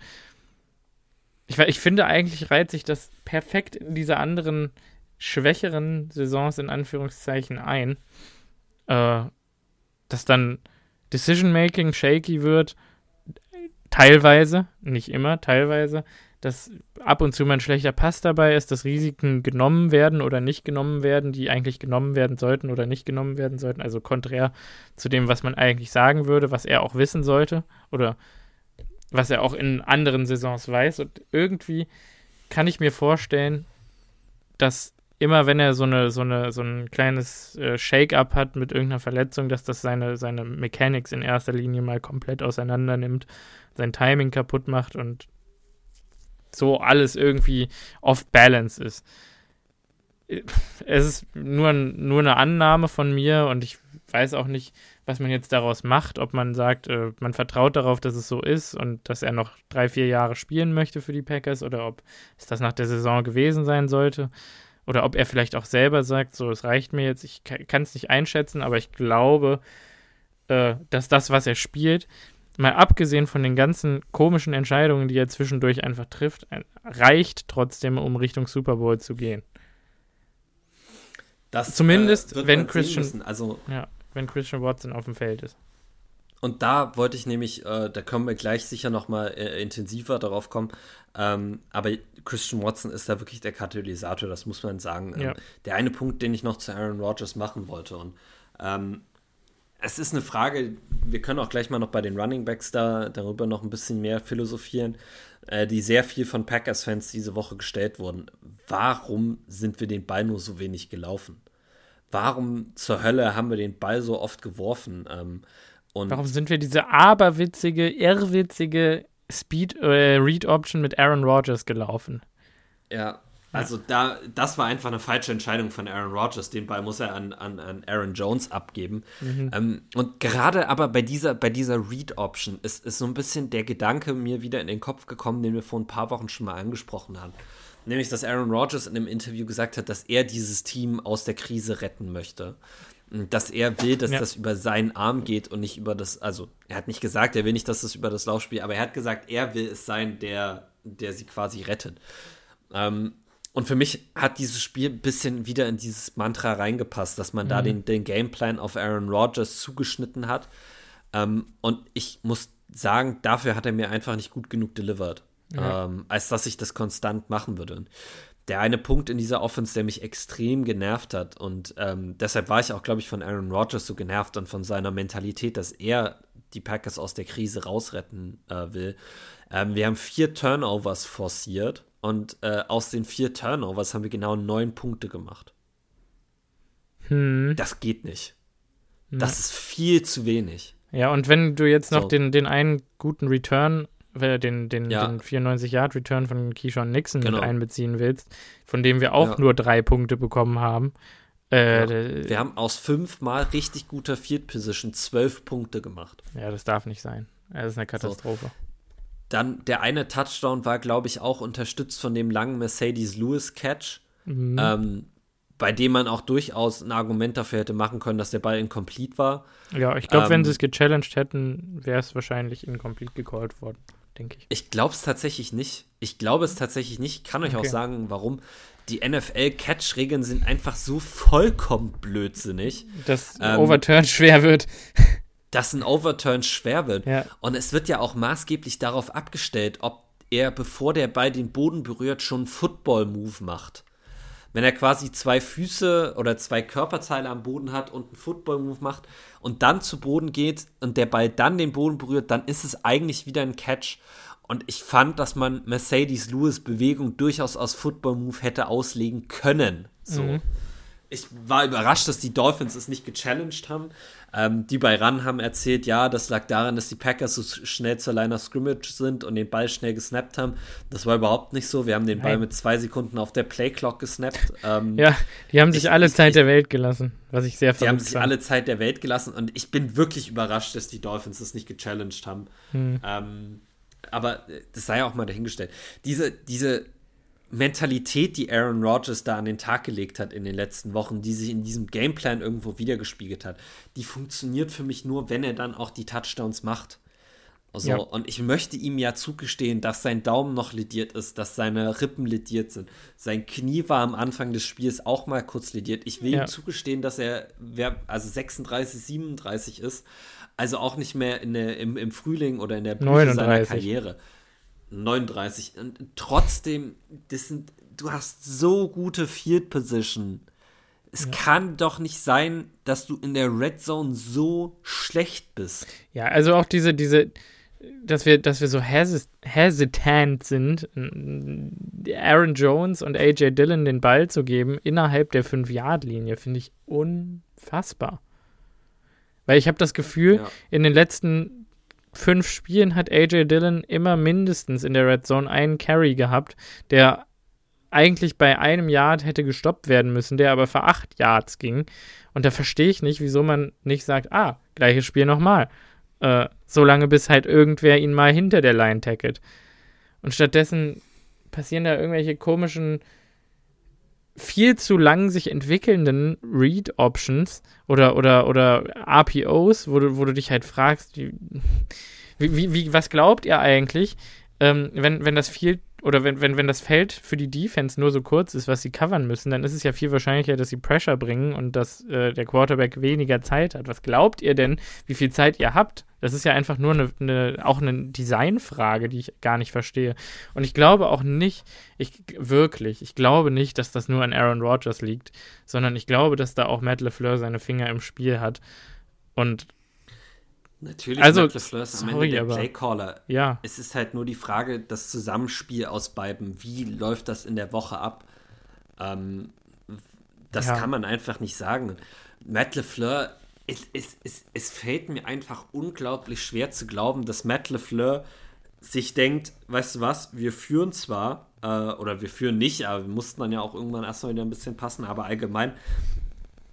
ich, ich finde, eigentlich reiht sich das perfekt in diese anderen schwächeren Saisons in Anführungszeichen ein. Äh, dass dann Decision Making shaky wird, teilweise, nicht immer, teilweise, dass ab und zu mal ein schlechter Pass dabei ist, dass Risiken genommen werden oder nicht genommen werden, die eigentlich genommen werden sollten oder nicht genommen werden sollten. Also konträr zu dem, was man eigentlich sagen würde, was er auch wissen sollte oder was er auch in anderen Saisons weiß. Und irgendwie kann ich mir vorstellen, dass immer wenn er so eine so eine so ein kleines äh, Shake-up hat mit irgendeiner Verletzung, dass das seine seine Mechanics in erster Linie mal komplett auseinander nimmt, sein Timing kaputt macht und so alles irgendwie off balance ist. Es ist nur, nur eine Annahme von mir und ich weiß auch nicht, was man jetzt daraus macht, ob man sagt, äh, man vertraut darauf, dass es so ist und dass er noch drei, vier Jahre spielen möchte für die Packers oder ob es das nach der Saison gewesen sein sollte oder ob er vielleicht auch selber sagt, so, es reicht mir jetzt, ich kann es nicht einschätzen, aber ich glaube, äh, dass das, was er spielt, mal abgesehen von den ganzen komischen Entscheidungen, die er zwischendurch einfach trifft, reicht trotzdem, um Richtung Super Bowl zu gehen. Das, Zumindest, äh, wenn Christian, also, ja, wenn Christian Watson auf dem Feld ist. Und da wollte ich nämlich, äh, da können wir gleich sicher noch mal äh, intensiver darauf kommen. Ähm, aber Christian Watson ist da wirklich der Katalysator, das muss man sagen. Ähm, Der eine Punkt, den ich noch zu Aaron Rodgers machen wollte und ähm, es ist eine Frage, wir können auch gleich mal noch bei den Running Backs da darüber noch ein bisschen mehr philosophieren, äh, die sehr viel von Packers-Fans diese Woche gestellt wurden. Warum sind wir den Ball nur so wenig gelaufen? Warum zur Hölle haben wir den Ball so oft geworfen? Ähm, und Warum sind wir diese aberwitzige, irrwitzige Speed äh, Read Option mit Aaron Rodgers gelaufen? Ja, also da, das war einfach eine falsche Entscheidung von Aaron Rodgers. Den Ball muss er an, an, an Aaron Jones abgeben. Mhm. Ähm, und gerade aber bei dieser, bei dieser Read-Option ist, ist so ein bisschen der Gedanke mir wieder in den Kopf gekommen, den wir vor ein paar Wochen schon mal angesprochen haben. Nämlich, dass Aaron Rodgers in einem Interview gesagt hat, dass er dieses Team aus der Krise retten möchte. dass er will, dass ja. das über seinen Arm geht und nicht über das, also er hat nicht gesagt, er will nicht, dass das über das Laufspiel, aber er hat gesagt, er will es sein, der, der sie quasi rettet. Ähm, und für mich hat dieses Spiel ein bisschen wieder in dieses Mantra reingepasst, dass man mhm. da den, den Gameplan auf Aaron Rodgers zugeschnitten hat. Ähm, und ich muss sagen, dafür hat er mir einfach nicht gut genug delivered, ja. ähm, als dass ich das konstant machen würde. Der eine Punkt in dieser Offense, der mich extrem genervt hat und ähm, deshalb war ich auch, glaube ich, von Aaron Rodgers so genervt und von seiner Mentalität, dass er die Packers aus der Krise rausretten äh, will. Ähm, wir haben vier Turnovers forciert und äh, aus den vier Turnovers haben wir genau neun Punkte gemacht. Hm. Das geht nicht. Hm. Das ist viel zu wenig. Ja, und wenn du jetzt noch so. den, den einen guten Return, äh, den, den, ja. den 94-Yard-Return von Keyshawn Nixon genau. mit einbeziehen willst, von dem wir auch ja. nur drei Punkte bekommen haben. Äh, ja. Wir haben aus fünfmal richtig guter Field Position zwölf Punkte gemacht. Ja, das darf nicht sein. Das ist eine Katastrophe. So. Dann der eine Touchdown war, glaube ich, auch unterstützt von dem langen Mercedes Lewis Catch. Mhm. Ähm, bei dem man auch durchaus ein Argument dafür hätte machen können, dass der Ball incomplete war. Ja, ich glaube, ähm, wenn sie es gechallenged hätten, wäre es wahrscheinlich incomplete gecallt worden, denke ich. Ich glaube es tatsächlich nicht. Ich glaube es tatsächlich nicht. Ich kann euch okay. auch sagen, warum. Die NFL-Catch-Regeln sind einfach so vollkommen blödsinnig. Dass ähm, Overturn schwer wird. dass ein Overturn schwer wird. Ja. Und es wird ja auch maßgeblich darauf abgestellt, ob er, bevor der Ball den Boden berührt, schon einen Football-Move macht wenn er quasi zwei Füße oder zwei Körperteile am Boden hat und einen Football-Move macht und dann zu Boden geht und der Ball dann den Boden berührt, dann ist es eigentlich wieder ein Catch. Und ich fand, dass man Mercedes Lewis Bewegung durchaus aus Football-Move hätte auslegen können. So. Mhm. Ich war überrascht, dass die Dolphins es nicht gechallenged haben. Ähm, die bei Run haben erzählt, ja, das lag daran, dass die Packers so schnell zur Line of Scrimmage sind und den Ball schnell gesnappt haben. Das war überhaupt nicht so. Wir haben den Ball Nein. mit zwei Sekunden auf der Playclock gesnappt. Ähm, ja, die haben sich ich, alle Zeit ich, der Welt gelassen, was ich sehr Die haben sich alle Zeit der Welt gelassen und ich bin wirklich überrascht, dass die Dolphins das nicht gechallenged haben. Hm. Ähm, aber äh, das sei auch mal dahingestellt. Diese, diese Mentalität, die Aaron Rodgers da an den Tag gelegt hat in den letzten Wochen, die sich in diesem Gameplan irgendwo wiedergespiegelt hat, die funktioniert für mich nur, wenn er dann auch die Touchdowns macht. Also, ja. Und ich möchte ihm ja zugestehen, dass sein Daumen noch lediert ist, dass seine Rippen lediert sind. Sein Knie war am Anfang des Spiels auch mal kurz lediert. Ich will ja. ihm zugestehen, dass er also 36, 37 ist. Also auch nicht mehr der, im, im Frühling oder in der Blüte seiner Karriere. 39. Und trotzdem, das sind, du hast so gute Field Position. Es ja. kann doch nicht sein, dass du in der Red Zone so schlecht bist. Ja, also auch diese, diese, dass wir, dass wir so hesitant sind, Aaron Jones und AJ Dillon den Ball zu geben innerhalb der 5-Yard-Linie, finde ich unfassbar. Weil ich habe das Gefühl, ja. in den letzten fünf Spielen hat AJ Dillon immer mindestens in der Red Zone einen Carry gehabt, der eigentlich bei einem Yard hätte gestoppt werden müssen, der aber für acht Yards ging. Und da verstehe ich nicht, wieso man nicht sagt, ah, gleiches Spiel nochmal. Äh, solange bis halt irgendwer ihn mal hinter der Line tackelt. Und stattdessen passieren da irgendwelche komischen, viel zu lang sich entwickelnden Read-Options oder, oder, oder RPOs, wo du, wo du dich halt fragst, wie, wie, wie, was glaubt ihr eigentlich, ähm, wenn, wenn das viel oder wenn, wenn, wenn das Feld für die Defense nur so kurz ist, was sie covern müssen, dann ist es ja viel wahrscheinlicher, dass sie Pressure bringen und dass äh, der Quarterback weniger Zeit hat. Was glaubt ihr denn, wie viel Zeit ihr habt? Das ist ja einfach nur eine, eine, auch eine Designfrage, die ich gar nicht verstehe. Und ich glaube auch nicht, ich wirklich, ich glaube nicht, dass das nur an Aaron Rodgers liegt, sondern ich glaube, dass da auch Matt LeFleur seine Finger im Spiel hat. Und Natürlich also, Matt LeFleur ist am Ende der Playcaller. Ja. Es ist halt nur die Frage, das Zusammenspiel aus beiden, wie läuft das in der Woche ab? Ähm, das ja. kann man einfach nicht sagen. Matt LeFleur, es, es, es, es fällt mir einfach unglaublich schwer zu glauben, dass Matt LeFleur sich denkt, weißt du was, wir führen zwar, äh, oder wir führen nicht, aber wir mussten dann ja auch irgendwann erstmal wieder ein bisschen passen, aber allgemein,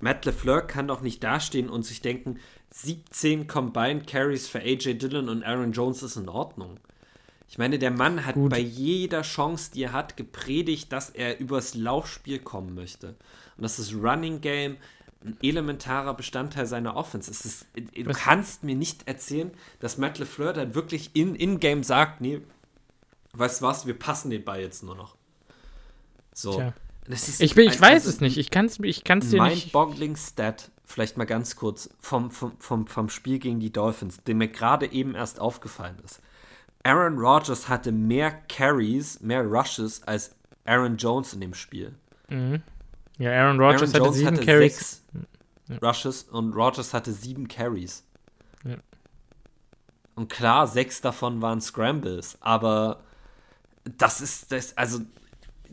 Matt LeFleur kann doch nicht dastehen und sich denken, 17 Combined Carries für AJ Dillon und Aaron Jones ist in Ordnung. Ich meine, der Mann hat Gut. bei jeder Chance, die er hat, gepredigt, dass er übers Laufspiel kommen möchte. Und dass das Running Game ein elementarer Bestandteil seiner Offense. Ist, du Was? kannst mir nicht erzählen, dass Matt LeFleur dann wirklich in, in-game sagt, nee, weißt du was, wir passen den Ball jetzt nur noch. So. ich, bin, ich weiß also es nicht. Ich kann es ich kann's dir nicht. Mind-boggling Stat, vielleicht mal ganz kurz, vom, vom, vom, vom Spiel gegen die Dolphins, dem mir gerade eben erst aufgefallen ist. Aaron Rodgers hatte mehr Carries, mehr Rushes als Aaron Jones in dem Spiel. Mhm. Ja, Aaron Rodgers Aaron hatte sieben hatte Carries. Sechs ja. Rushes und Rodgers hatte sieben Carries. Ja. Und klar, sechs davon waren Scrambles, aber das ist das, also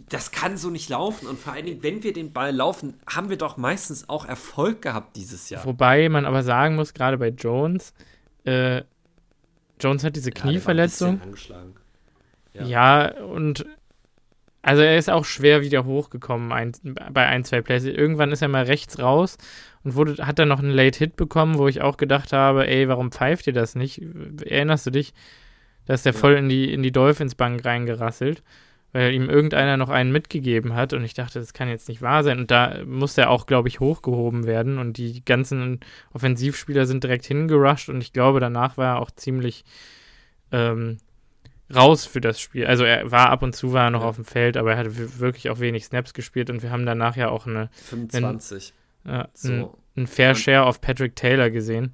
das kann so nicht laufen. Und vor allen Dingen, wenn wir den Ball laufen, haben wir doch meistens auch Erfolg gehabt dieses Jahr. Wobei man aber sagen muss, gerade bei Jones, äh, Jones hat diese Knieverletzung. Ja, ja, und also er ist auch schwer wieder hochgekommen ein, bei ein, zwei Plays. Irgendwann ist er mal rechts raus und wurde, hat dann noch einen Late Hit bekommen, wo ich auch gedacht habe, ey, warum pfeift ihr das nicht? Erinnerst du dich? Da ist der ja. voll in die, in die Dolphins-Bank reingerasselt, weil ihm irgendeiner noch einen mitgegeben hat und ich dachte, das kann jetzt nicht wahr sein. Und da musste er auch, glaube ich, hochgehoben werden und die ganzen Offensivspieler sind direkt hingerusht und ich glaube, danach war er auch ziemlich ähm, raus für das Spiel. Also er war ab und zu war er noch ja. auf dem Feld, aber er hatte wirklich auch wenig Snaps gespielt und wir haben danach ja auch eine 25. Einen, äh, so. ein, Fair Share auf Patrick Taylor gesehen.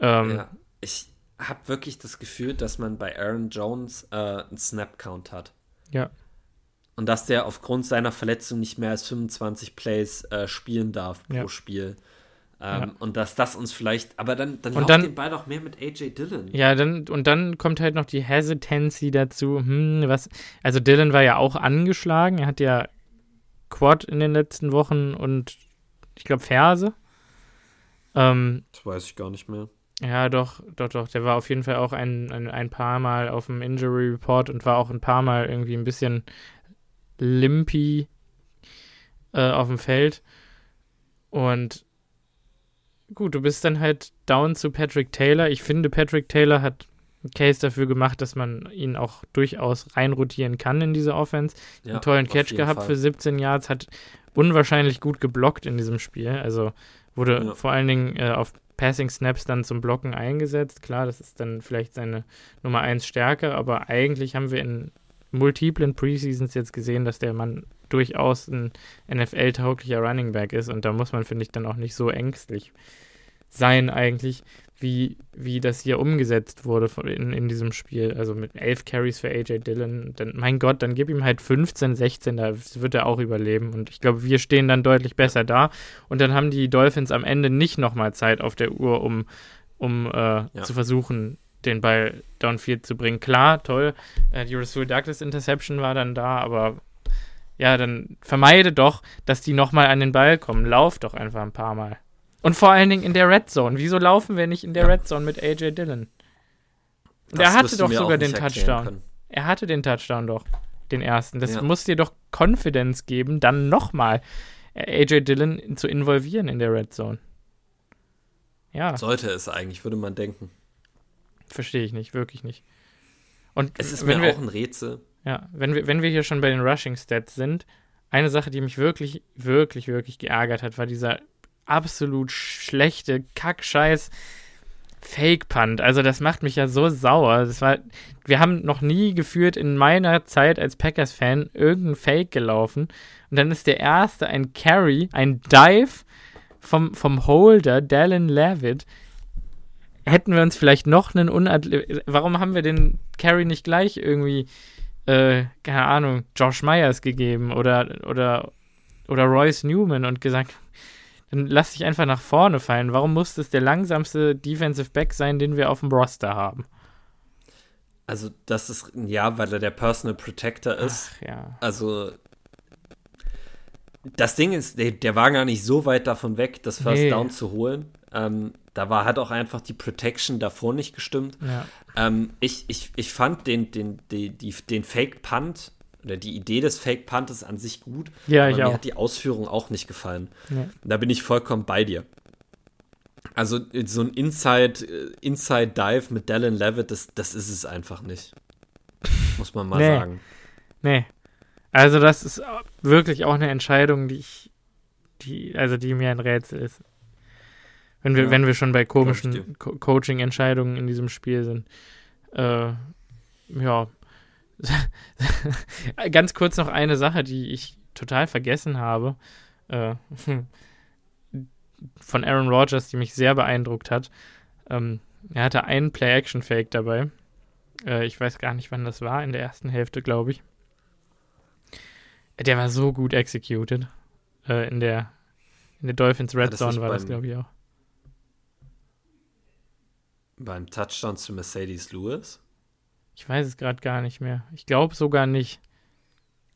Ähm, ja, ich habe wirklich das Gefühl, dass man bei Aaron Jones äh, einen Snap-Count hat. Ja. Und dass der aufgrund seiner Verletzung nicht mehr als 25 Plays äh, spielen darf pro ja. Spiel. Ähm, ja. Und dass das uns vielleicht, aber dann, dann und dann, den Ball doch mehr mit AJ Dillon. Ja, dann, und dann kommt halt noch die Hesitancy dazu. Hm, was, also Dillon war ja auch angeschlagen. Er hat ja Quad in den letzten Wochen und ich glaube Ferse. Ähm, das weiß ich gar nicht mehr. Ja, doch, doch, doch. Der war auf jeden Fall auch ein, ein, ein paar Mal auf dem Injury Report und war auch ein paar Mal irgendwie ein bisschen limpy äh, auf dem Feld. Und gut, du bist dann halt down zu Patrick Taylor. Ich finde, Patrick Taylor hat einen Case dafür gemacht, dass man ihn auch durchaus reinrotieren kann in diese Offense. Ja, einen tollen Catch gehabt Fall. für 17 Yards, hat unwahrscheinlich gut geblockt in diesem Spiel. Also wurde ja. vor allen Dingen äh, auf Passing Snaps dann zum Blocken eingesetzt. Klar, das ist dann vielleicht seine Nummer 1 Stärke, aber eigentlich haben wir in multiplen Preseasons jetzt gesehen, dass der Mann durchaus ein NFL-tauglicher Running Back ist und da muss man, finde ich, dann auch nicht so ängstlich sein eigentlich, wie, wie das hier umgesetzt wurde in, in diesem Spiel. Also mit elf Carries für AJ Dillon. Dann, mein Gott, dann gib ihm halt 15, 16, da wird er auch überleben. Und ich glaube, wir stehen dann deutlich besser da. Und dann haben die Dolphins am Ende nicht nochmal Zeit auf der Uhr, um, um äh, ja. zu versuchen, den Ball downfield zu bringen. Klar, toll, äh, die Rasul Douglas Interception war dann da, aber ja, dann vermeide doch, dass die nochmal an den Ball kommen. Lauf doch einfach ein paar Mal. Und vor allen Dingen in der Red Zone. Wieso laufen wir nicht in der. Red Zone mit AJ Dillon? Und er hatte doch sogar den Touchdown. Er hatte den Touchdown doch, den ersten. Das ja. muss dir doch Confidence geben, dann nochmal AJ Dillon zu involvieren in der Red Zone. Ja. Sollte es eigentlich, würde man denken. Verstehe ich nicht, wirklich nicht. Und es ist mir wir, auch ein Rätsel. Ja, wenn wir, wenn wir hier schon bei den Rushing Stats sind, eine Sache, die mich wirklich, wirklich, wirklich geärgert hat, war dieser absolut schlechte Kackscheiß Fake Punt. Also das macht mich ja so sauer. Das war, wir haben noch nie geführt in meiner Zeit als Packers Fan irgendein Fake gelaufen und dann ist der erste ein Carry, ein Dive vom, vom Holder Dallin Levitt. Hätten wir uns vielleicht noch einen Unathlet Warum haben wir den Carry nicht gleich irgendwie äh, keine Ahnung, Josh Myers gegeben oder oder oder Royce Newman und gesagt, dann lass dich einfach nach vorne fallen. Warum muss das der langsamste Defensive Back sein, den wir auf dem Roster haben? Also, das ist, ja, weil er der Personal Protector ist. Ach, ja. Also, das Ding ist, der, der, war gar nicht so weit davon weg, das First nee. Down zu holen. Ähm, da war, hat auch einfach die Protection davor nicht gestimmt. Ja. Ähm, ich, ich, ich fand den, den, den, den Fake Punt oder die Idee des Fake Puntes an sich gut. Ja, ich mir auch. hat die Ausführung auch nicht gefallen. Ja. Da bin ich vollkommen bei dir. Also so ein Inside, äh, Inside Dive mit Dallin Levitt, das, das ist es einfach nicht. Muss man mal nee. sagen. Nee. Also das ist wirklich auch eine Entscheidung, die ich, die, also die mir ein Rätsel ist. Wenn wir, ja, wenn wir schon bei komischen Co Coaching-Entscheidungen in diesem Spiel sind. Äh, ja. Ganz kurz noch eine Sache, die ich total vergessen habe. Äh, von Aaron Rodgers, die mich sehr beeindruckt hat. Ähm, er hatte einen Play-Action-Fake dabei. Äh, ich weiß gar nicht, wann das war, in der ersten Hälfte, glaube ich. Der war so gut executed. Äh, in der in der Dolphins Red Zone war das, glaube ich, auch. Beim Touchdown zu Mercedes Lewis? Ich weiß es gerade gar nicht mehr. Ich glaube sogar nicht.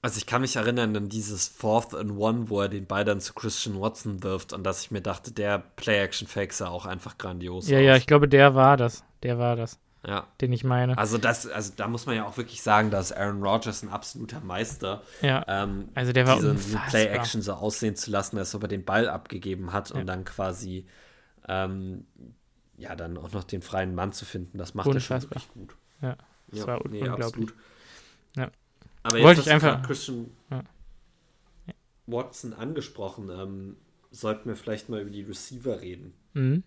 Also ich kann mich erinnern an dieses Fourth and One, wo er den Ball dann zu Christian Watson wirft und dass ich mir dachte, der Play-Action-Fake sah auch einfach grandios Ja, aus. ja, ich glaube, der war das. Der war das. Ja. Den ich meine. Also das, also da muss man ja auch wirklich sagen, dass Aaron Rodgers ein absoluter Meister. Ja. Ähm, also der war diese, Play-Action so aussehen zu lassen, ob er den Ball abgegeben hat ja. und dann quasi ähm, ja dann auch noch den freien Mann zu finden. Das macht Unfassbar. er schon wirklich gut. Ja. Das ja, war nee, unglaublich. Absolut. Ja. Aber Wollte ich einfach. Christian ja. Watson angesprochen. Ähm, sollten wir vielleicht mal über die Receiver reden. Mhm.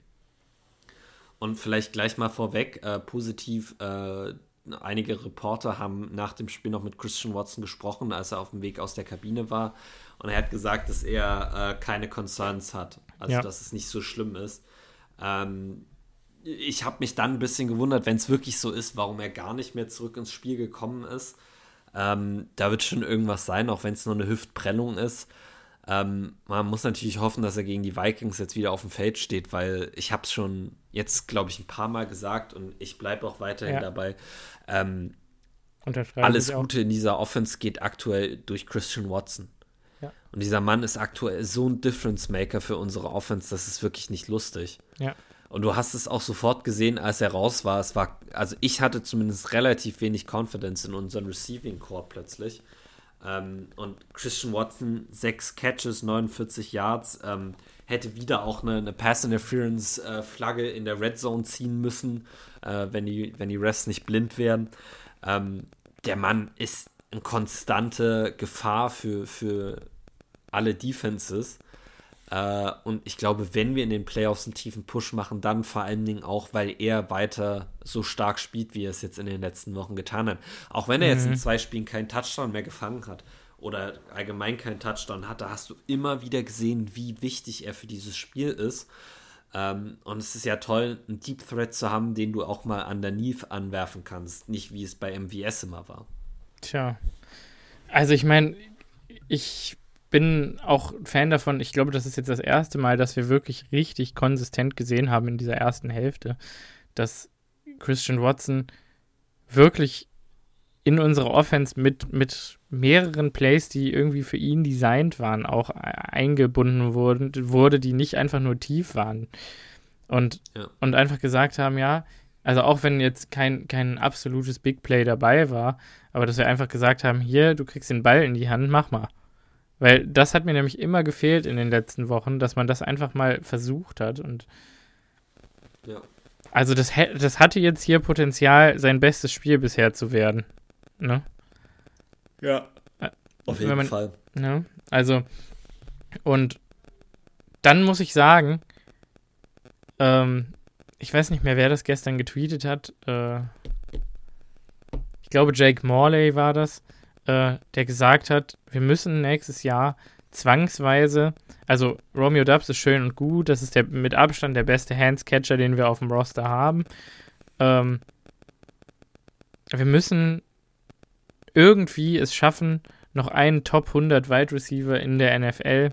Und vielleicht gleich mal vorweg, äh, positiv, äh, einige Reporter haben nach dem Spiel noch mit Christian Watson gesprochen, als er auf dem Weg aus der Kabine war. Und er hat gesagt, dass er äh, keine Concerns hat. Also, ja. dass es nicht so schlimm ist. Ähm, ich habe mich dann ein bisschen gewundert, wenn es wirklich so ist, warum er gar nicht mehr zurück ins Spiel gekommen ist. Ähm, da wird schon irgendwas sein, auch wenn es nur eine Hüftprellung ist. Ähm, man muss natürlich hoffen, dass er gegen die Vikings jetzt wieder auf dem Feld steht, weil ich habe es schon jetzt, glaube ich, ein paar Mal gesagt und ich bleibe auch weiterhin ja. dabei. Ähm, alles Gute in dieser Offense geht aktuell durch Christian Watson. Ja. Und dieser Mann ist aktuell so ein Difference Maker für unsere Offense, das ist wirklich nicht lustig. Ja. Und du hast es auch sofort gesehen, als er raus war. Es war, also ich hatte zumindest relativ wenig Confidence in unseren Receiving Core plötzlich. Ähm, und Christian Watson, sechs Catches, 49 Yards, ähm, hätte wieder auch eine, eine Pass Interference äh, in der Red Zone ziehen müssen, äh, wenn die, wenn die Refs nicht blind wären. Ähm, der Mann ist eine konstante Gefahr für, für alle Defenses. Äh, und ich glaube, wenn wir in den Playoffs einen tiefen Push machen, dann vor allen Dingen auch, weil er weiter so stark spielt, wie er es jetzt in den letzten Wochen getan hat. Auch wenn er mhm. jetzt in mhm. zwei Spielen keinen Touchdown mehr gefangen hat oder allgemein keinen Touchdown hat, da hast du immer wieder gesehen, wie wichtig er für dieses Spiel ist. Ähm, und es ist ja toll, einen Deep Threat zu haben, den du auch mal underneath anwerfen kannst. Nicht wie es bei MVS immer war. Tja. Also ich meine, ich bin auch Fan davon. Ich glaube, das ist jetzt das erste Mal, dass wir wirklich richtig konsistent gesehen haben in dieser ersten Hälfte, dass Christian Watson wirklich in unsere Offense mit, mit mehreren Plays, die irgendwie für ihn designt waren, auch eingebunden wurden, wurde, die nicht einfach nur tief waren. Und, ja. und einfach gesagt haben, ja, also auch wenn jetzt kein, kein absolutes Big Play dabei war, aber dass wir einfach gesagt haben, hier, du kriegst den Ball in die Hand, mach mal. Weil das hat mir nämlich immer gefehlt in den letzten Wochen, dass man das einfach mal versucht hat. Und ja. Also das, das hatte jetzt hier Potenzial, sein bestes Spiel bisher zu werden. Ne? Ja. Auf jeden man, Fall. Ne? Also, und dann muss ich sagen, ähm, ich weiß nicht mehr, wer das gestern getweetet hat. Äh, ich glaube, Jake Morley war das äh, der gesagt hat, wir müssen nächstes Jahr zwangsweise, also Romeo Dubs ist schön und gut, das ist der mit Abstand der beste Handscatcher, den wir auf dem Roster haben. Ähm, wir müssen irgendwie es schaffen, noch einen Top 100 Wide Receiver in der NFL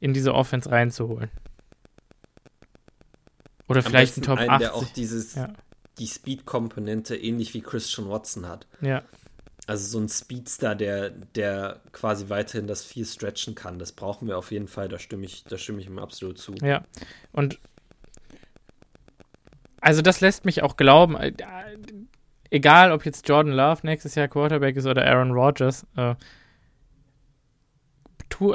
in diese Offense reinzuholen. Oder Am vielleicht ein Top einen, 80. Der auch dieses, ja. die Speed-Komponente ähnlich wie Christian Watson hat. Ja. Also so ein Speedster, der, der quasi weiterhin das viel stretchen kann, das brauchen wir auf jeden Fall, da stimme ich, da stimme ich ihm absolut zu. Ja, und also das lässt mich auch glauben, äh, egal ob jetzt Jordan Love nächstes Jahr Quarterback ist oder Aaron Rodgers, äh, tu,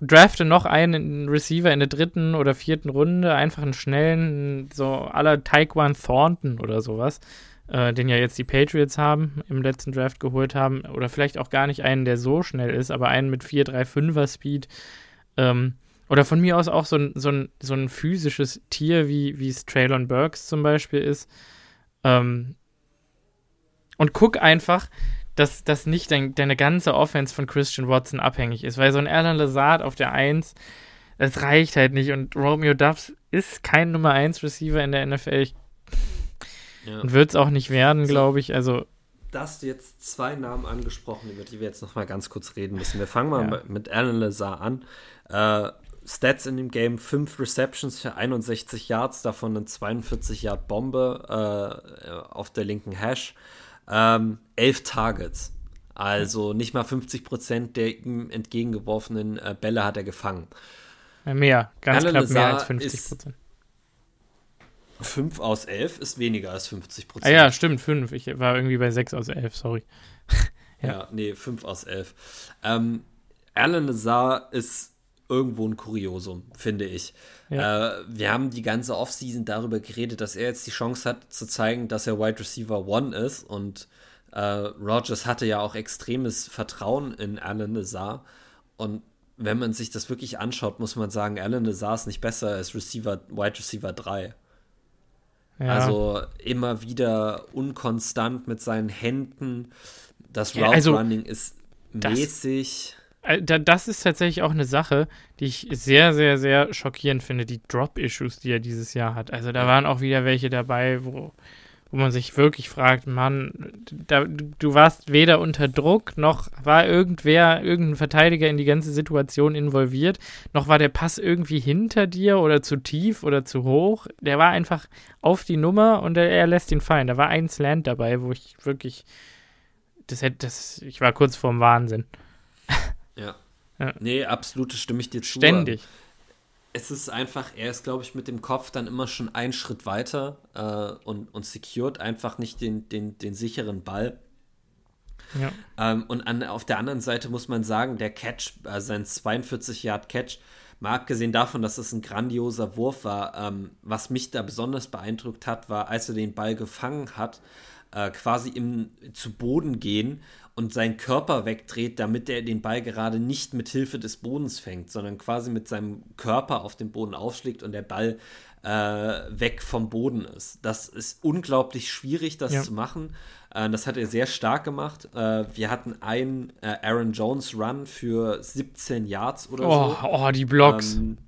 drafte noch einen Receiver in der dritten oder vierten Runde, einfach einen schnellen, so aller Taekwon Thornton oder sowas äh, den ja jetzt die Patriots haben, im letzten Draft geholt haben, oder vielleicht auch gar nicht einen, der so schnell ist, aber einen mit 4-3-5er Speed. Ähm, Oder von mir aus auch so ein, so ein, so ein physisches Tier, wie, es Traylon Burks zum Beispiel ist. Ähm, und guck einfach, dass, dass nicht dein, deine ganze Offense von Christian Watson abhängig ist, weil so ein Alan Lazard auf der 1, das reicht halt nicht. Und Romeo Dubs ist kein Nummer 1 Receiver in der NFL. Ich, ja. Und wird es auch nicht werden, so, glaube ich. Also. Da hast du jetzt zwei Namen angesprochen, über die wir jetzt nochmal ganz kurz reden müssen. Wir fangen mal ja. mit Alan Lazar an. Äh, Stats in dem Game: 5 Receptions für 61 Yards, davon eine 42 Yard Bombe äh, auf der linken Hash. Ähm, 11 Targets. Also nicht mal 50 Prozent der ihm entgegengeworfenen äh, Bälle hat er gefangen. Mehr, ganz Alan knapp Lazar mehr als 50 Prozent. 5 aus 11 ist weniger als 50 Prozent. Ah ja, stimmt, 5. Ich war irgendwie bei 6 aus 11, sorry. ja. ja, nee, 5 aus 11. Ähm, Alan Lazar ist irgendwo ein Kuriosum, finde ich. Ja. Äh, wir haben die ganze Offseason darüber geredet, dass er jetzt die Chance hat zu zeigen, dass er Wide Receiver One ist und äh, Rogers hatte ja auch extremes Vertrauen in Alan Lazar und wenn man sich das wirklich anschaut, muss man sagen, Alan Lazar ist nicht besser als Receiver, Wide Receiver 3. Ja. Also immer wieder unkonstant mit seinen Händen. Das Route also, Running ist mäßig. Äh, das ist tatsächlich auch eine Sache, die ich sehr, sehr, sehr schockierend finde, die Drop-Issues, die er dieses Jahr hat. Also da waren auch wieder welche dabei, wo, wo man sich wirklich fragt, Mann, da, du warst weder unter Druck, noch war irgendwer, irgendein Verteidiger in die ganze Situation involviert, noch war der Pass irgendwie hinter dir oder zu tief oder zu hoch. Der war einfach auf die Nummer und er, er lässt ihn fallen. Da war ein Slant dabei, wo ich wirklich, das hätte, das, ich war kurz vorm Wahnsinn. Ja. ja. Nee, absolut, stimme ich dir zu. Ständig. Es ist einfach, er ist, glaube ich, mit dem Kopf dann immer schon einen Schritt weiter äh, und, und secured einfach nicht den, den, den sicheren Ball. Ja. Ähm, und an, auf der anderen Seite muss man sagen, der Catch, äh, sein 42-Yard-Catch, mal abgesehen davon, dass es ein grandioser Wurf war, ähm, was mich da besonders beeindruckt hat, war, als er den Ball gefangen hat, äh, quasi im zu Boden gehen und seinen Körper wegdreht, damit er den Ball gerade nicht mit Hilfe des Bodens fängt, sondern quasi mit seinem Körper auf den Boden aufschlägt und der Ball äh, weg vom Boden ist. Das ist unglaublich schwierig, das ja. zu machen. Äh, das hat er sehr stark gemacht. Äh, wir hatten einen äh, Aaron Jones Run für 17 Yards oder oh, so. Oh, die Blocks. Ähm,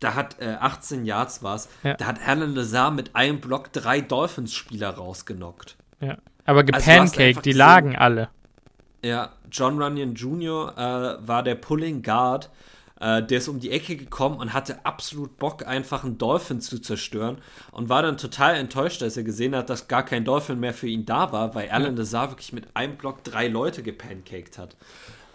da hat 18 äh, Yards war es. Ja. Da hat Alan Lazar mit einem Block drei Dolphins-Spieler rausgenockt. Ja. Aber gepancaked, also die lagen alle. Ja, John Runyon Jr. Äh, war der Pulling Guard. Äh, der ist um die Ecke gekommen und hatte absolut Bock, einfach einen Dolphin zu zerstören. Und war dann total enttäuscht, als er gesehen hat, dass gar kein Dolphin mehr für ihn da war, weil Alan Lazar wirklich mit einem Block drei Leute gepancaked hat.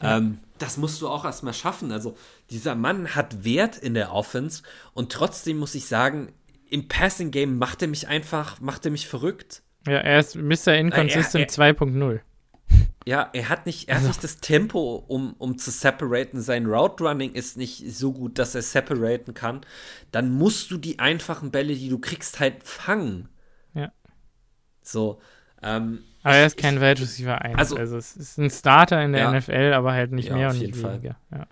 Ja. Ähm, das musst du auch erstmal schaffen. Also, dieser Mann hat Wert in der Offense und trotzdem muss ich sagen, im Passing Game macht er mich einfach, macht er mich verrückt. Ja, er ist Mr. Inconsistent 2.0. Ja, er hat nicht, er hat also. nicht das Tempo, um, um zu separaten. Sein Route Running ist nicht so gut, dass er separaten kann. Dann musst du die einfachen Bälle, die du kriegst, halt fangen. Ja. So. Ähm, aber er ist kein Wide Receiver 1. Also, also, es ist ein Starter in der ja, NFL, aber halt nicht ja, mehr und nicht weniger. Ja.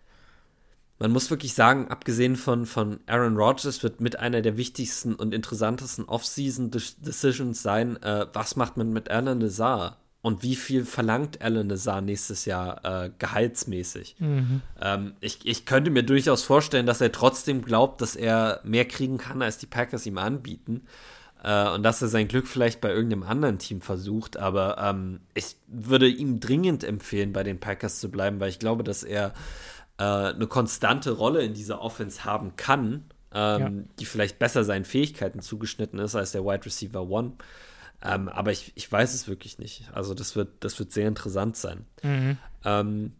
Man muss wirklich sagen, abgesehen von, von Aaron Rodgers wird mit einer der wichtigsten und interessantesten Off-Season-Decisions sein, äh, was macht man mit Alan Lazar? Und wie viel verlangt Alan Lazar nächstes Jahr äh, gehaltsmäßig? Mhm. Ähm, ich, ich könnte mir durchaus vorstellen, dass er trotzdem glaubt, dass er mehr kriegen kann, als die Packers ihm anbieten. Äh, und dass er sein Glück vielleicht bei irgendeinem anderen Team versucht. Aber ähm, ich würde ihm dringend empfehlen, bei den Packers zu bleiben, weil ich glaube, dass er äh, eine konstante Rolle in dieser Offense haben kann, ähm, ja. die vielleicht besser seinen Fähigkeiten zugeschnitten ist als der Wide Receiver One. Ähm, aber ich, ich weiß es wirklich nicht. Also das wird, das wird sehr interessant sein. Mhm. Ähm,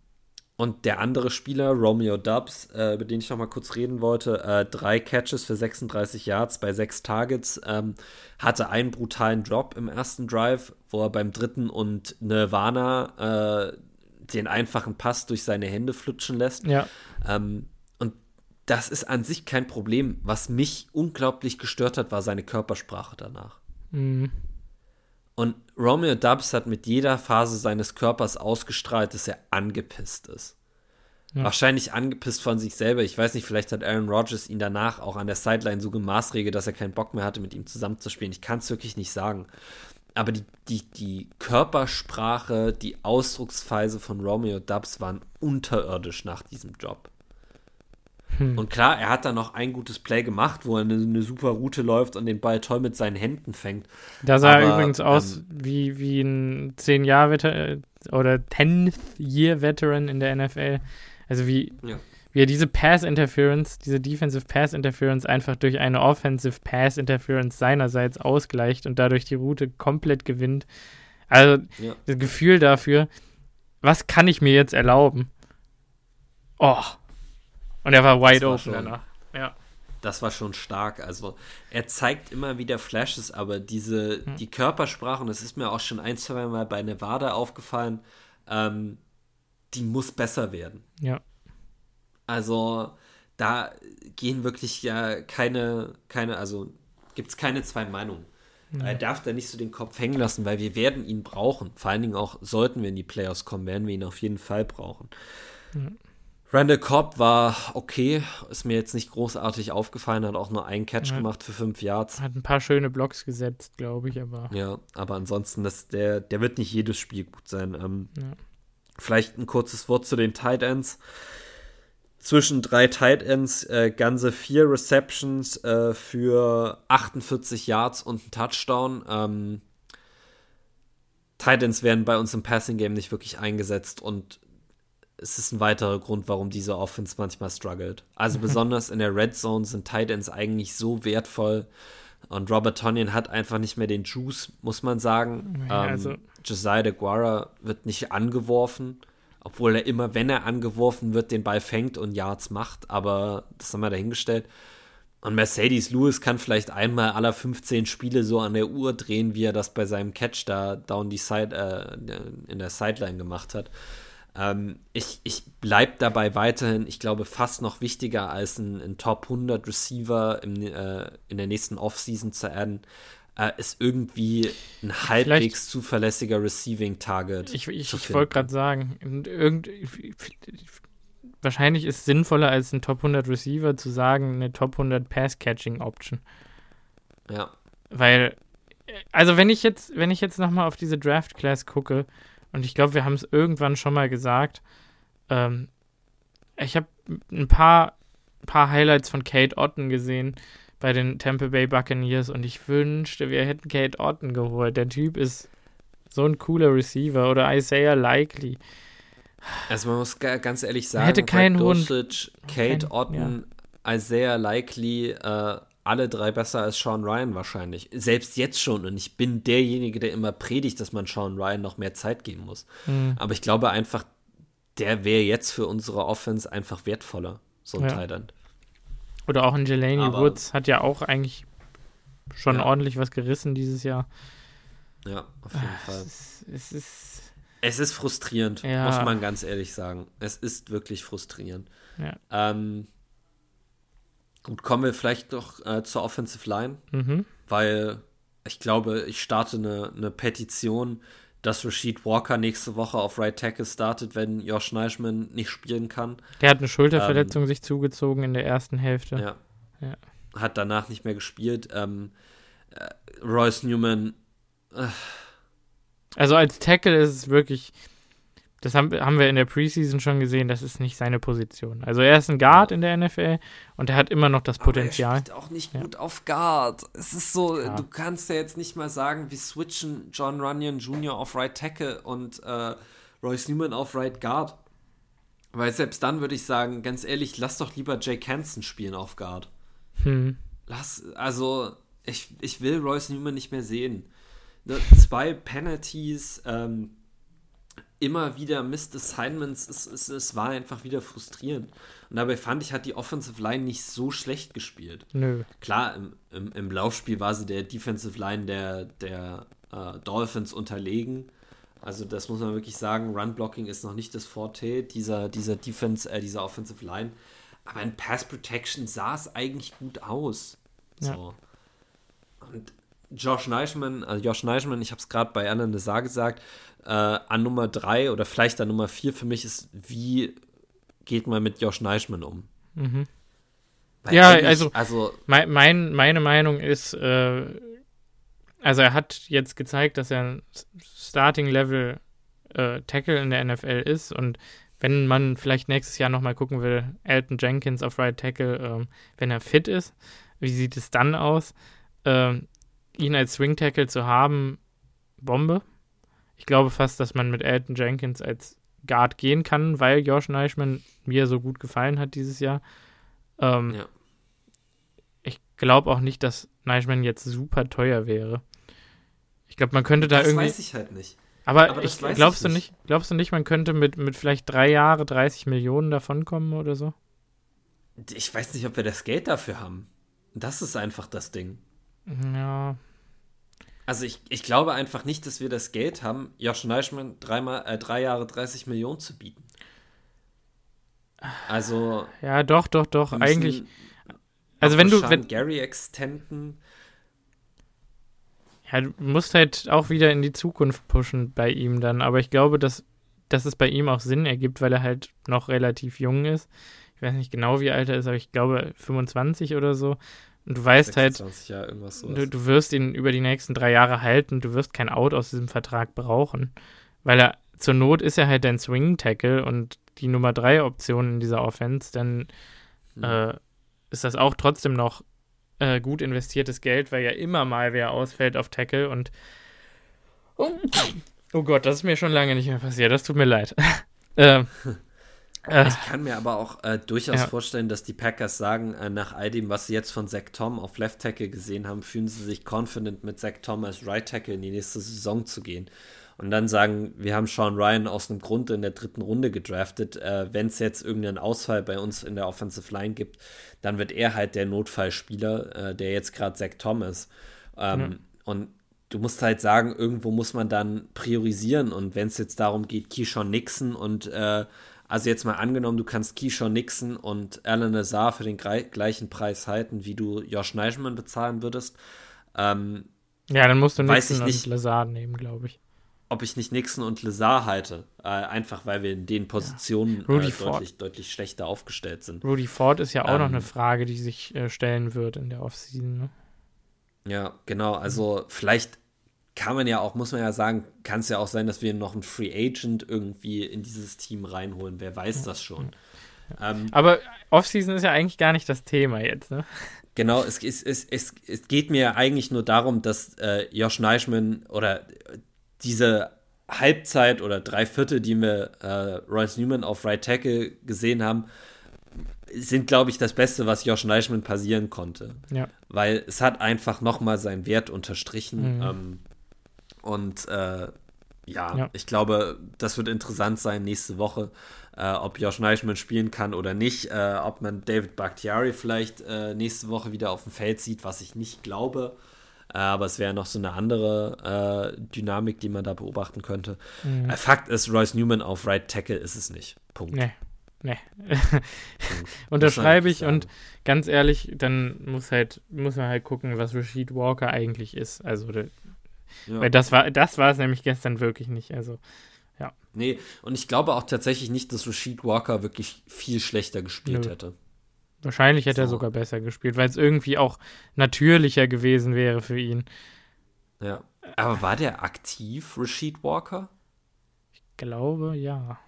und der andere Spieler, Romeo Dubs, äh, über den ich noch mal kurz reden wollte, äh, drei Catches für 36 Yards bei sechs Targets, ähm, hatte einen brutalen Drop im ersten Drive, wo er beim dritten und Nirvana äh, den einfachen Pass durch seine Hände flutschen lässt. Ja. Ähm, und das ist an sich kein Problem. Was mich unglaublich gestört hat, war seine Körpersprache danach. Mhm. Und Romeo Dubs hat mit jeder Phase seines Körpers ausgestrahlt, dass er angepisst ist. Ja. Wahrscheinlich angepisst von sich selber. Ich weiß nicht, vielleicht hat Aaron Rodgers ihn danach auch an der Sideline so gemaßregelt, dass er keinen Bock mehr hatte, mit ihm zusammenzuspielen. Ich kann es wirklich nicht sagen. Aber die, die, die Körpersprache, die Ausdrucksweise von Romeo Dubs waren unterirdisch nach diesem Job. Hm. Und klar, er hat da noch ein gutes Play gemacht, wo er eine, eine, super Route läuft und den Ball toll mit seinen Händen fängt. Da sah er übrigens aus ähm, wie, wie ein 10-Jahr-Veteran oder 10-Year-Veteran in der NFL. Also wie, ja. Wie er diese Pass-Interference, diese Defensive Pass-Interference einfach durch eine Offensive Pass-Interference seinerseits ausgleicht und dadurch die Route komplett gewinnt. Also ja. das Gefühl dafür, was kann ich mir jetzt erlauben? Oh, und er war wide open danach. Ja. Das war schon stark. Also er zeigt immer wieder Flashes, aber diese, hm. die Körpersprache, und das ist mir auch schon ein, zwei Mal bei Nevada aufgefallen, ähm, die muss besser werden. Ja. Also da gehen wirklich ja keine, keine, also gibt es keine zwei Meinungen. Ja. Er darf da nicht so den Kopf hängen lassen, weil wir werden ihn brauchen. Vor allen Dingen auch, sollten wir in die Playoffs kommen, werden wir ihn auf jeden Fall brauchen. Ja. Randall Cobb war okay, ist mir jetzt nicht großartig aufgefallen, hat auch nur einen Catch hat, gemacht für fünf Yards. Hat ein paar schöne Blocks gesetzt, glaube ich, aber. Ja, aber ansonsten, das, der, der wird nicht jedes Spiel gut sein. Ähm, ja. Vielleicht ein kurzes Wort zu den Tight Ends. Zwischen drei Tight Ends äh, ganze vier Receptions äh, für 48 Yards und ein Touchdown. Ähm, Tight Ends werden bei uns im Passing Game nicht wirklich eingesetzt und es ist ein weiterer Grund, warum diese Offense manchmal struggelt. Also besonders in der Red Zone sind Tight Ends eigentlich so wertvoll. Und Robert Tonyan hat einfach nicht mehr den Juice, muss man sagen. Ja, also. ähm, Josiah de Guara wird nicht angeworfen, obwohl er immer, wenn er angeworfen wird, den Ball fängt und Yards macht. Aber das haben wir dahingestellt. Und Mercedes Lewis kann vielleicht einmal aller 15 Spiele so an der Uhr drehen, wie er das bei seinem Catch da down die Side, äh, in der Sideline gemacht hat. Ähm, ich ich bleibe dabei weiterhin, ich glaube, fast noch wichtiger als ein, ein Top 100 Receiver im, äh, in der nächsten Offseason zu adden, äh, ist irgendwie ein halbwegs Vielleicht, zuverlässiger Receiving Target. Ich, ich, ich wollte gerade sagen, irgend, wahrscheinlich ist es sinnvoller als ein Top 100 Receiver zu sagen, eine Top 100 Pass Catching Option. Ja. Weil, also wenn ich jetzt, wenn ich jetzt nochmal auf diese Draft Class gucke, und ich glaube, wir haben es irgendwann schon mal gesagt. Ähm, ich habe ein paar, paar Highlights von Kate Otten gesehen bei den Tampa Bay Buccaneers und ich wünschte, wir hätten Kate Otten geholt. Der Typ ist so ein cooler Receiver oder Isaiah Likely. Also man muss ganz ehrlich sagen, hätte keinen Hund. Kate kein, Otten, ja. Isaiah Likely, äh, alle drei besser als Sean Ryan wahrscheinlich. Selbst jetzt schon. Und ich bin derjenige, der immer predigt, dass man Sean Ryan noch mehr Zeit geben muss. Mhm. Aber ich glaube einfach, der wäre jetzt für unsere Offense einfach wertvoller, so ein ja. Titan. Oder auch ein Jelani Woods hat ja auch eigentlich schon ja. ordentlich was gerissen dieses Jahr. Ja, auf jeden Ach, Fall. Es ist, es ist, es ist frustrierend, ja. muss man ganz ehrlich sagen. Es ist wirklich frustrierend. Ja. Ähm, Gut, kommen wir vielleicht doch äh, zur Offensive Line, mhm. weil ich glaube, ich starte eine, eine Petition, dass Rashid Walker nächste Woche auf Right Tackle startet, wenn Josh Neischmann nicht spielen kann. Der hat eine Schulterverletzung ähm, sich zugezogen in der ersten Hälfte. Ja. ja. Hat danach nicht mehr gespielt. Ähm, äh, Royce Newman. Äh. Also als Tackle ist es wirklich das haben, haben wir in der Preseason schon gesehen, das ist nicht seine Position. Also er ist ein Guard in der NFL und er hat immer noch das Potenzial. Aber er spielt auch nicht ja. gut auf Guard. Es ist so, ja. du kannst ja jetzt nicht mal sagen, wir switchen John Runyon Jr. auf Right Tackle und äh, Royce Newman auf Right Guard. Weil selbst dann würde ich sagen, ganz ehrlich, lass doch lieber Jake Hansen spielen auf Guard. Hm. Lass, also, ich, ich will Royce Newman nicht mehr sehen. Ne, zwei Penalties, ähm, immer wieder Missed Assignments, es, es, es war einfach wieder frustrierend. Und dabei fand ich, hat die Offensive Line nicht so schlecht gespielt. Nö. Klar, im, im, im Laufspiel war sie der Defensive Line der, der äh, Dolphins unterlegen. Also das muss man wirklich sagen, Run-Blocking ist noch nicht das Forte dieser, dieser Defense, äh, dieser Offensive Line. Aber in Pass Protection sah es eigentlich gut aus. So. Ja. Und Josh Neischmann, also Josh Neischmann, ich habe es gerade bei Anna Nazar gesagt, äh, an Nummer drei oder vielleicht an Nummer vier für mich ist, wie geht man mit Josh Neischmann um? Mhm. Ja, also, also mein, mein, meine Meinung ist, äh, also er hat jetzt gezeigt, dass er ein Starting-Level äh, Tackle in der NFL ist und wenn man vielleicht nächstes Jahr nochmal gucken will, Elton Jenkins auf Right Tackle, ähm, wenn er fit ist, wie sieht es dann aus? Ähm, ihn als Swing Tackle zu haben, Bombe. Ich glaube fast, dass man mit Elton Jenkins als Guard gehen kann, weil Josh Neischmann mir so gut gefallen hat dieses Jahr. Ähm, ja. Ich glaube auch nicht, dass Neischmann jetzt super teuer wäre. Ich glaube, man könnte da das irgendwie. Das weiß ich halt nicht. Aber, Aber ich, glaubst ich du nicht. nicht, glaubst du nicht, man könnte mit, mit vielleicht drei Jahre 30 Millionen davonkommen oder so? Ich weiß nicht, ob wir das Geld dafür haben. Das ist einfach das Ding. Ja. Also ich, ich glaube einfach nicht, dass wir das Geld haben, Josh Neischmann dreimal, äh, drei Jahre 30 Millionen zu bieten. Also. Ja, doch, doch, doch. Eigentlich. Also wenn du. Wenn, Gary extenden. Ja, du musst halt auch wieder in die Zukunft pushen bei ihm dann. Aber ich glaube, dass, dass es bei ihm auch Sinn ergibt, weil er halt noch relativ jung ist. Ich weiß nicht genau, wie alt er ist, aber ich glaube 25 oder so. Und du weißt 26, halt, du, du, wirst ihn über die nächsten drei Jahre halten. Du wirst kein Out aus diesem Vertrag brauchen. Weil er, zur Not ist er halt dein Swing-Tackle und die Nummer drei Option in dieser Offense. Dann hm. äh, ist das auch trotzdem noch äh, gut investiertes Geld, weil ja immer mal wer ausfällt auf Tackle und oh, oh Gott, das ist mir schon lange nicht mehr passiert. Das tut mir leid. ähm, äh, ich kann mir aber auch äh, durchaus ja. vorstellen, dass die Packers sagen, äh, nach all dem, was sie jetzt von Zach Tom auf Left Tackle gesehen haben, fühlen sie sich confident, mit Zach Tom als Right Tackle in die nächste Saison zu gehen. Und dann sagen, wir haben Sean Ryan aus einem Grund in der dritten Runde gedraftet. Äh, Wenn es jetzt irgendeinen Ausfall bei uns in der Offensive Line gibt, dann wird er halt der Notfallspieler, äh, der jetzt gerade Zach Tom ist. Ähm, mhm. Und du musst halt sagen, irgendwo muss man dann priorisieren. Und wenn es jetzt darum geht, Keyshawn Nixon und äh, also jetzt mal angenommen, du kannst Keyshawn Nixon und Alan Lazar für den gleichen Preis halten, wie du Josh Neischmann bezahlen würdest. Ähm, ja, dann musst du Nixon und Lazar nehmen, glaube ich. Ob ich nicht Nixon und Lazar halte, äh, einfach weil wir in den Positionen ja. äh, deutlich, deutlich schlechter aufgestellt sind. Rudy Ford ist ja auch ähm, noch eine Frage, die sich äh, stellen wird in der Offseason. Ne? Ja, genau. Also vielleicht kann man ja auch, muss man ja sagen, kann es ja auch sein, dass wir noch einen Free Agent irgendwie in dieses Team reinholen. Wer weiß das schon. Ähm, Aber Offseason ist ja eigentlich gar nicht das Thema jetzt, ne? Genau, es, es, es, es, es geht mir eigentlich nur darum, dass äh, Josh Neischmann oder diese Halbzeit oder drei Viertel, die wir äh, Royce Newman auf Right Tackle gesehen haben, sind, glaube ich, das Beste, was Josh Neischmann passieren konnte. Ja. Weil es hat einfach nochmal seinen Wert unterstrichen. Mhm. Ähm, und äh, ja, ja, ich glaube, das wird interessant sein nächste Woche, äh, ob Josh Neischmann spielen kann oder nicht. Äh, ob man David Bakhtiari vielleicht äh, nächste Woche wieder auf dem Feld sieht, was ich nicht glaube. Äh, aber es wäre noch so eine andere äh, Dynamik, die man da beobachten könnte. Mhm. Fakt ist, Royce Newman auf Right Tackle ist es nicht. Punkt. Nee. Nee. Unterschreibe ich und ganz ehrlich, dann muss halt, muss man halt gucken, was Rashid Walker eigentlich ist. Also ja. Weil das war, das war es nämlich gestern wirklich nicht. Also, ja. Nee, und ich glaube auch tatsächlich nicht, dass Rashid Walker wirklich viel schlechter gespielt Nö. hätte. Wahrscheinlich hätte so. er sogar besser gespielt, weil es irgendwie auch natürlicher gewesen wäre für ihn. Ja. Aber war der aktiv, Rashid Walker? Ich glaube, ja.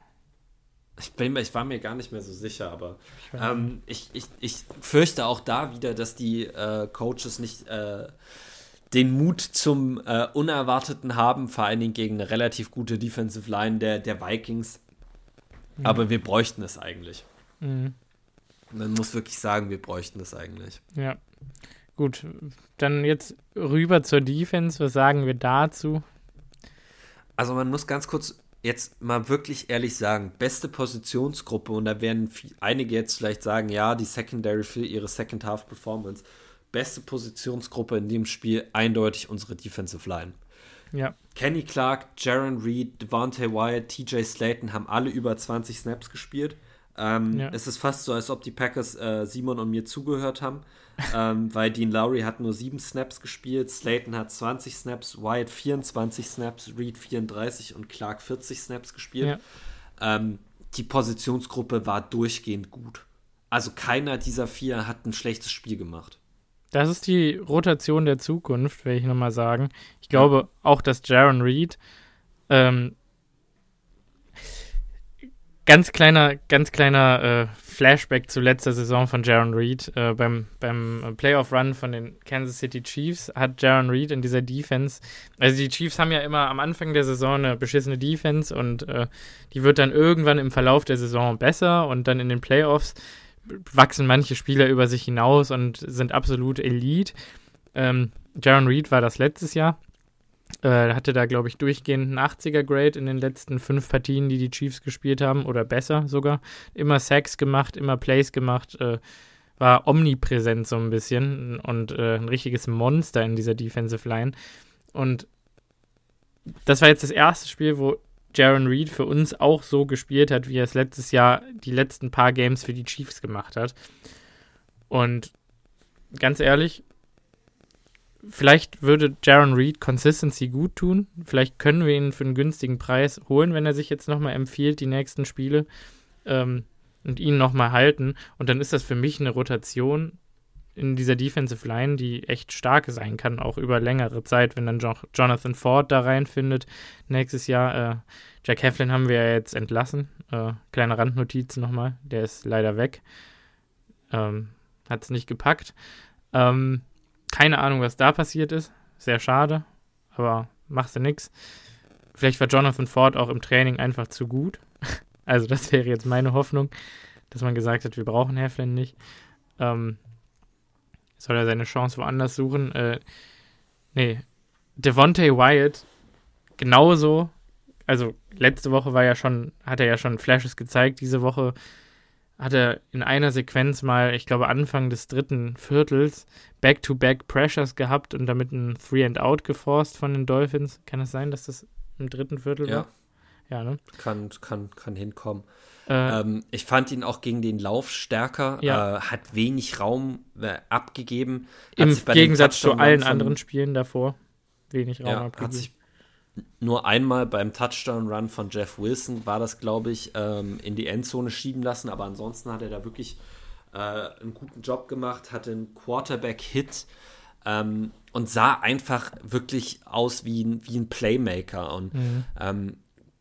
Ich, bin, ich war mir gar nicht mehr so sicher, aber ähm, ich, ich, ich fürchte auch da wieder, dass die äh, Coaches nicht äh, den Mut zum äh, Unerwarteten haben, vor allen Dingen gegen eine relativ gute Defensive Line der, der Vikings. Mhm. Aber wir bräuchten es eigentlich. Mhm. Man muss wirklich sagen, wir bräuchten es eigentlich. Ja. Gut, dann jetzt rüber zur Defense. Was sagen wir dazu? Also man muss ganz kurz jetzt mal wirklich ehrlich sagen, beste Positionsgruppe und da werden einige jetzt vielleicht sagen, ja, die Secondary für ihre Second Half Performance beste Positionsgruppe in dem Spiel eindeutig unsere Defensive Line. Ja. Kenny Clark, Jaron Reed, Devontae Wyatt, TJ Slayton haben alle über 20 Snaps gespielt. Ähm, ja. Es ist fast so, als ob die Packers äh, Simon und mir zugehört haben, ähm, weil Dean Lowry hat nur sieben Snaps gespielt, Slayton hat 20 Snaps, Wyatt 24 Snaps, Reed 34 und Clark 40 Snaps gespielt. Ja. Ähm, die Positionsgruppe war durchgehend gut. Also keiner dieser vier hat ein schlechtes Spiel gemacht. Das ist die Rotation der Zukunft, will ich nochmal sagen. Ich glaube auch, dass Jaron Reed ähm, ganz kleiner, ganz kleiner äh, Flashback zu letzter Saison von Jaron Reed. Äh, beim beim Playoff-Run von den Kansas City Chiefs hat Jaron Reed in dieser Defense, also die Chiefs haben ja immer am Anfang der Saison eine beschissene Defense und äh, die wird dann irgendwann im Verlauf der Saison besser und dann in den Playoffs wachsen manche Spieler über sich hinaus und sind absolut Elite. Ähm, Jaron Reed war das letztes Jahr. Äh, hatte da, glaube ich, durchgehend einen 80er-Grade in den letzten fünf Partien, die die Chiefs gespielt haben, oder besser sogar. Immer Sacks gemacht, immer Plays gemacht, äh, war omnipräsent so ein bisschen und äh, ein richtiges Monster in dieser Defensive Line. Und das war jetzt das erste Spiel, wo Jaron Reed für uns auch so gespielt hat, wie er es letztes Jahr die letzten paar Games für die Chiefs gemacht hat. Und ganz ehrlich, vielleicht würde Jaron Reed Consistency gut tun. Vielleicht können wir ihn für einen günstigen Preis holen, wenn er sich jetzt nochmal empfiehlt, die nächsten Spiele. Ähm, und ihn nochmal halten. Und dann ist das für mich eine Rotation, in dieser Defensive Line, die echt stark sein kann, auch über längere Zeit, wenn dann jo Jonathan Ford da reinfindet. Nächstes Jahr, äh, Jack Heflin haben wir ja jetzt entlassen. Äh, kleine Randnotiz nochmal, der ist leider weg. Ähm, Hat es nicht gepackt. Ähm, keine Ahnung, was da passiert ist. Sehr schade, aber machst du nix. Vielleicht war Jonathan Ford auch im Training einfach zu gut. also, das wäre jetzt meine Hoffnung, dass man gesagt hat, wir brauchen Heflin nicht. Ähm, soll er seine Chance woanders suchen? Äh, nee. Devontae Wyatt, genauso. Also, letzte Woche war ja schon, hat er ja schon Flashes gezeigt. Diese Woche hat er in einer Sequenz mal, ich glaube, Anfang des dritten Viertels Back-to-Back -back Pressures gehabt und damit ein Three and Out geforst von den Dolphins. Kann es das sein, dass das im dritten Viertel ja. war? Ja, ne? Kann, kann, kann hinkommen. Äh, ähm, ich fand ihn auch gegen den Lauf stärker, ja. äh, hat wenig Raum äh, abgegeben. Im Gegensatz zu allen von, anderen Spielen davor. Wenig Raum ja, abgegeben. Hat sich nur einmal beim Touchdown-Run von Jeff Wilson war das, glaube ich, ähm, in die Endzone schieben lassen, aber ansonsten hat er da wirklich äh, einen guten Job gemacht, hatte einen Quarterback-Hit ähm, und sah einfach wirklich aus wie ein, wie ein Playmaker. Und mhm. ähm,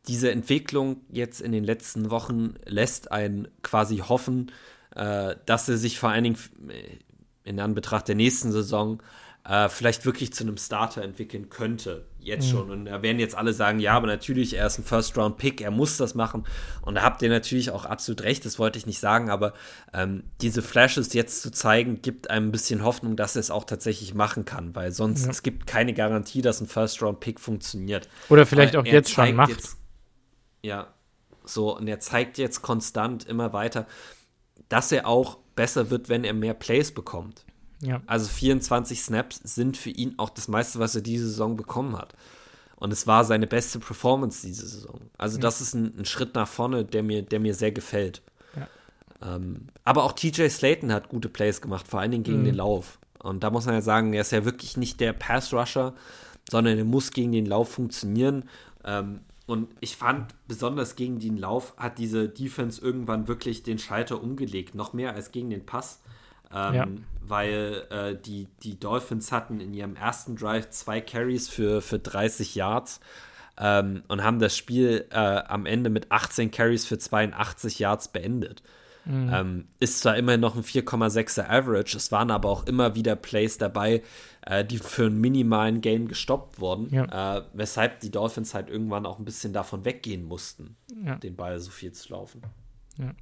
diese Entwicklung jetzt in den letzten Wochen lässt einen quasi hoffen, äh, dass er sich vor allen Dingen äh, in Anbetracht der nächsten Saison äh, vielleicht wirklich zu einem Starter entwickeln könnte. Jetzt mhm. schon. Und da werden jetzt alle sagen, ja, aber natürlich, er ist ein First-Round-Pick, er muss das machen. Und da habt ihr natürlich auch absolut recht, das wollte ich nicht sagen, aber ähm, diese Flashes jetzt zu zeigen, gibt einem ein bisschen Hoffnung, dass er es auch tatsächlich machen kann, weil sonst ja. es gibt keine Garantie, dass ein First-Round-Pick funktioniert. Oder vielleicht auch jetzt schon macht. Jetzt, ja, so, und er zeigt jetzt konstant immer weiter, dass er auch besser wird, wenn er mehr Plays bekommt. Ja. Also 24 Snaps sind für ihn auch das meiste, was er diese Saison bekommen hat. Und es war seine beste Performance diese Saison. Also, ja. das ist ein, ein, Schritt nach vorne, der mir, der mir sehr gefällt. Ja. Ähm, aber auch TJ Slayton hat gute Plays gemacht, vor allen Dingen gegen mhm. den Lauf. Und da muss man ja sagen, er ist ja wirklich nicht der Pass-Rusher, sondern er muss gegen den Lauf funktionieren. Ähm, und ich fand, besonders gegen den Lauf hat diese Defense irgendwann wirklich den Schalter umgelegt, noch mehr als gegen den Pass. Ähm, ja. Weil äh, die, die Dolphins hatten in ihrem ersten Drive zwei Carries für, für 30 Yards ähm, und haben das Spiel äh, am Ende mit 18 Carries für 82 Yards beendet. Mhm. Ähm, ist zwar immer noch ein 4,6er Average, es waren aber auch immer wieder Plays dabei, äh, die für einen minimalen Gain gestoppt wurden, ja. äh, weshalb die Dolphins halt irgendwann auch ein bisschen davon weggehen mussten, ja. den Ball so viel zu laufen. Ja.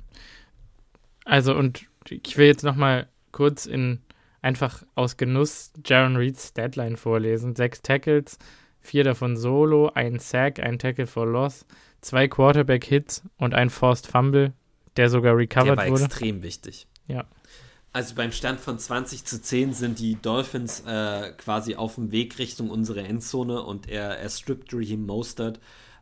Also und ich will jetzt noch mal kurz in einfach aus Genuss Jaron Reeds Deadline vorlesen. Sechs Tackles, vier davon Solo, ein Sack, ein Tackle for Loss, zwei Quarterback-Hits und ein Forced Fumble der sogar recovered der war wurde. extrem wichtig. Ja. Also beim Stand von 20 zu 10 sind die Dolphins äh, quasi auf dem Weg Richtung unsere Endzone und er, er strippt Raheem Mostert.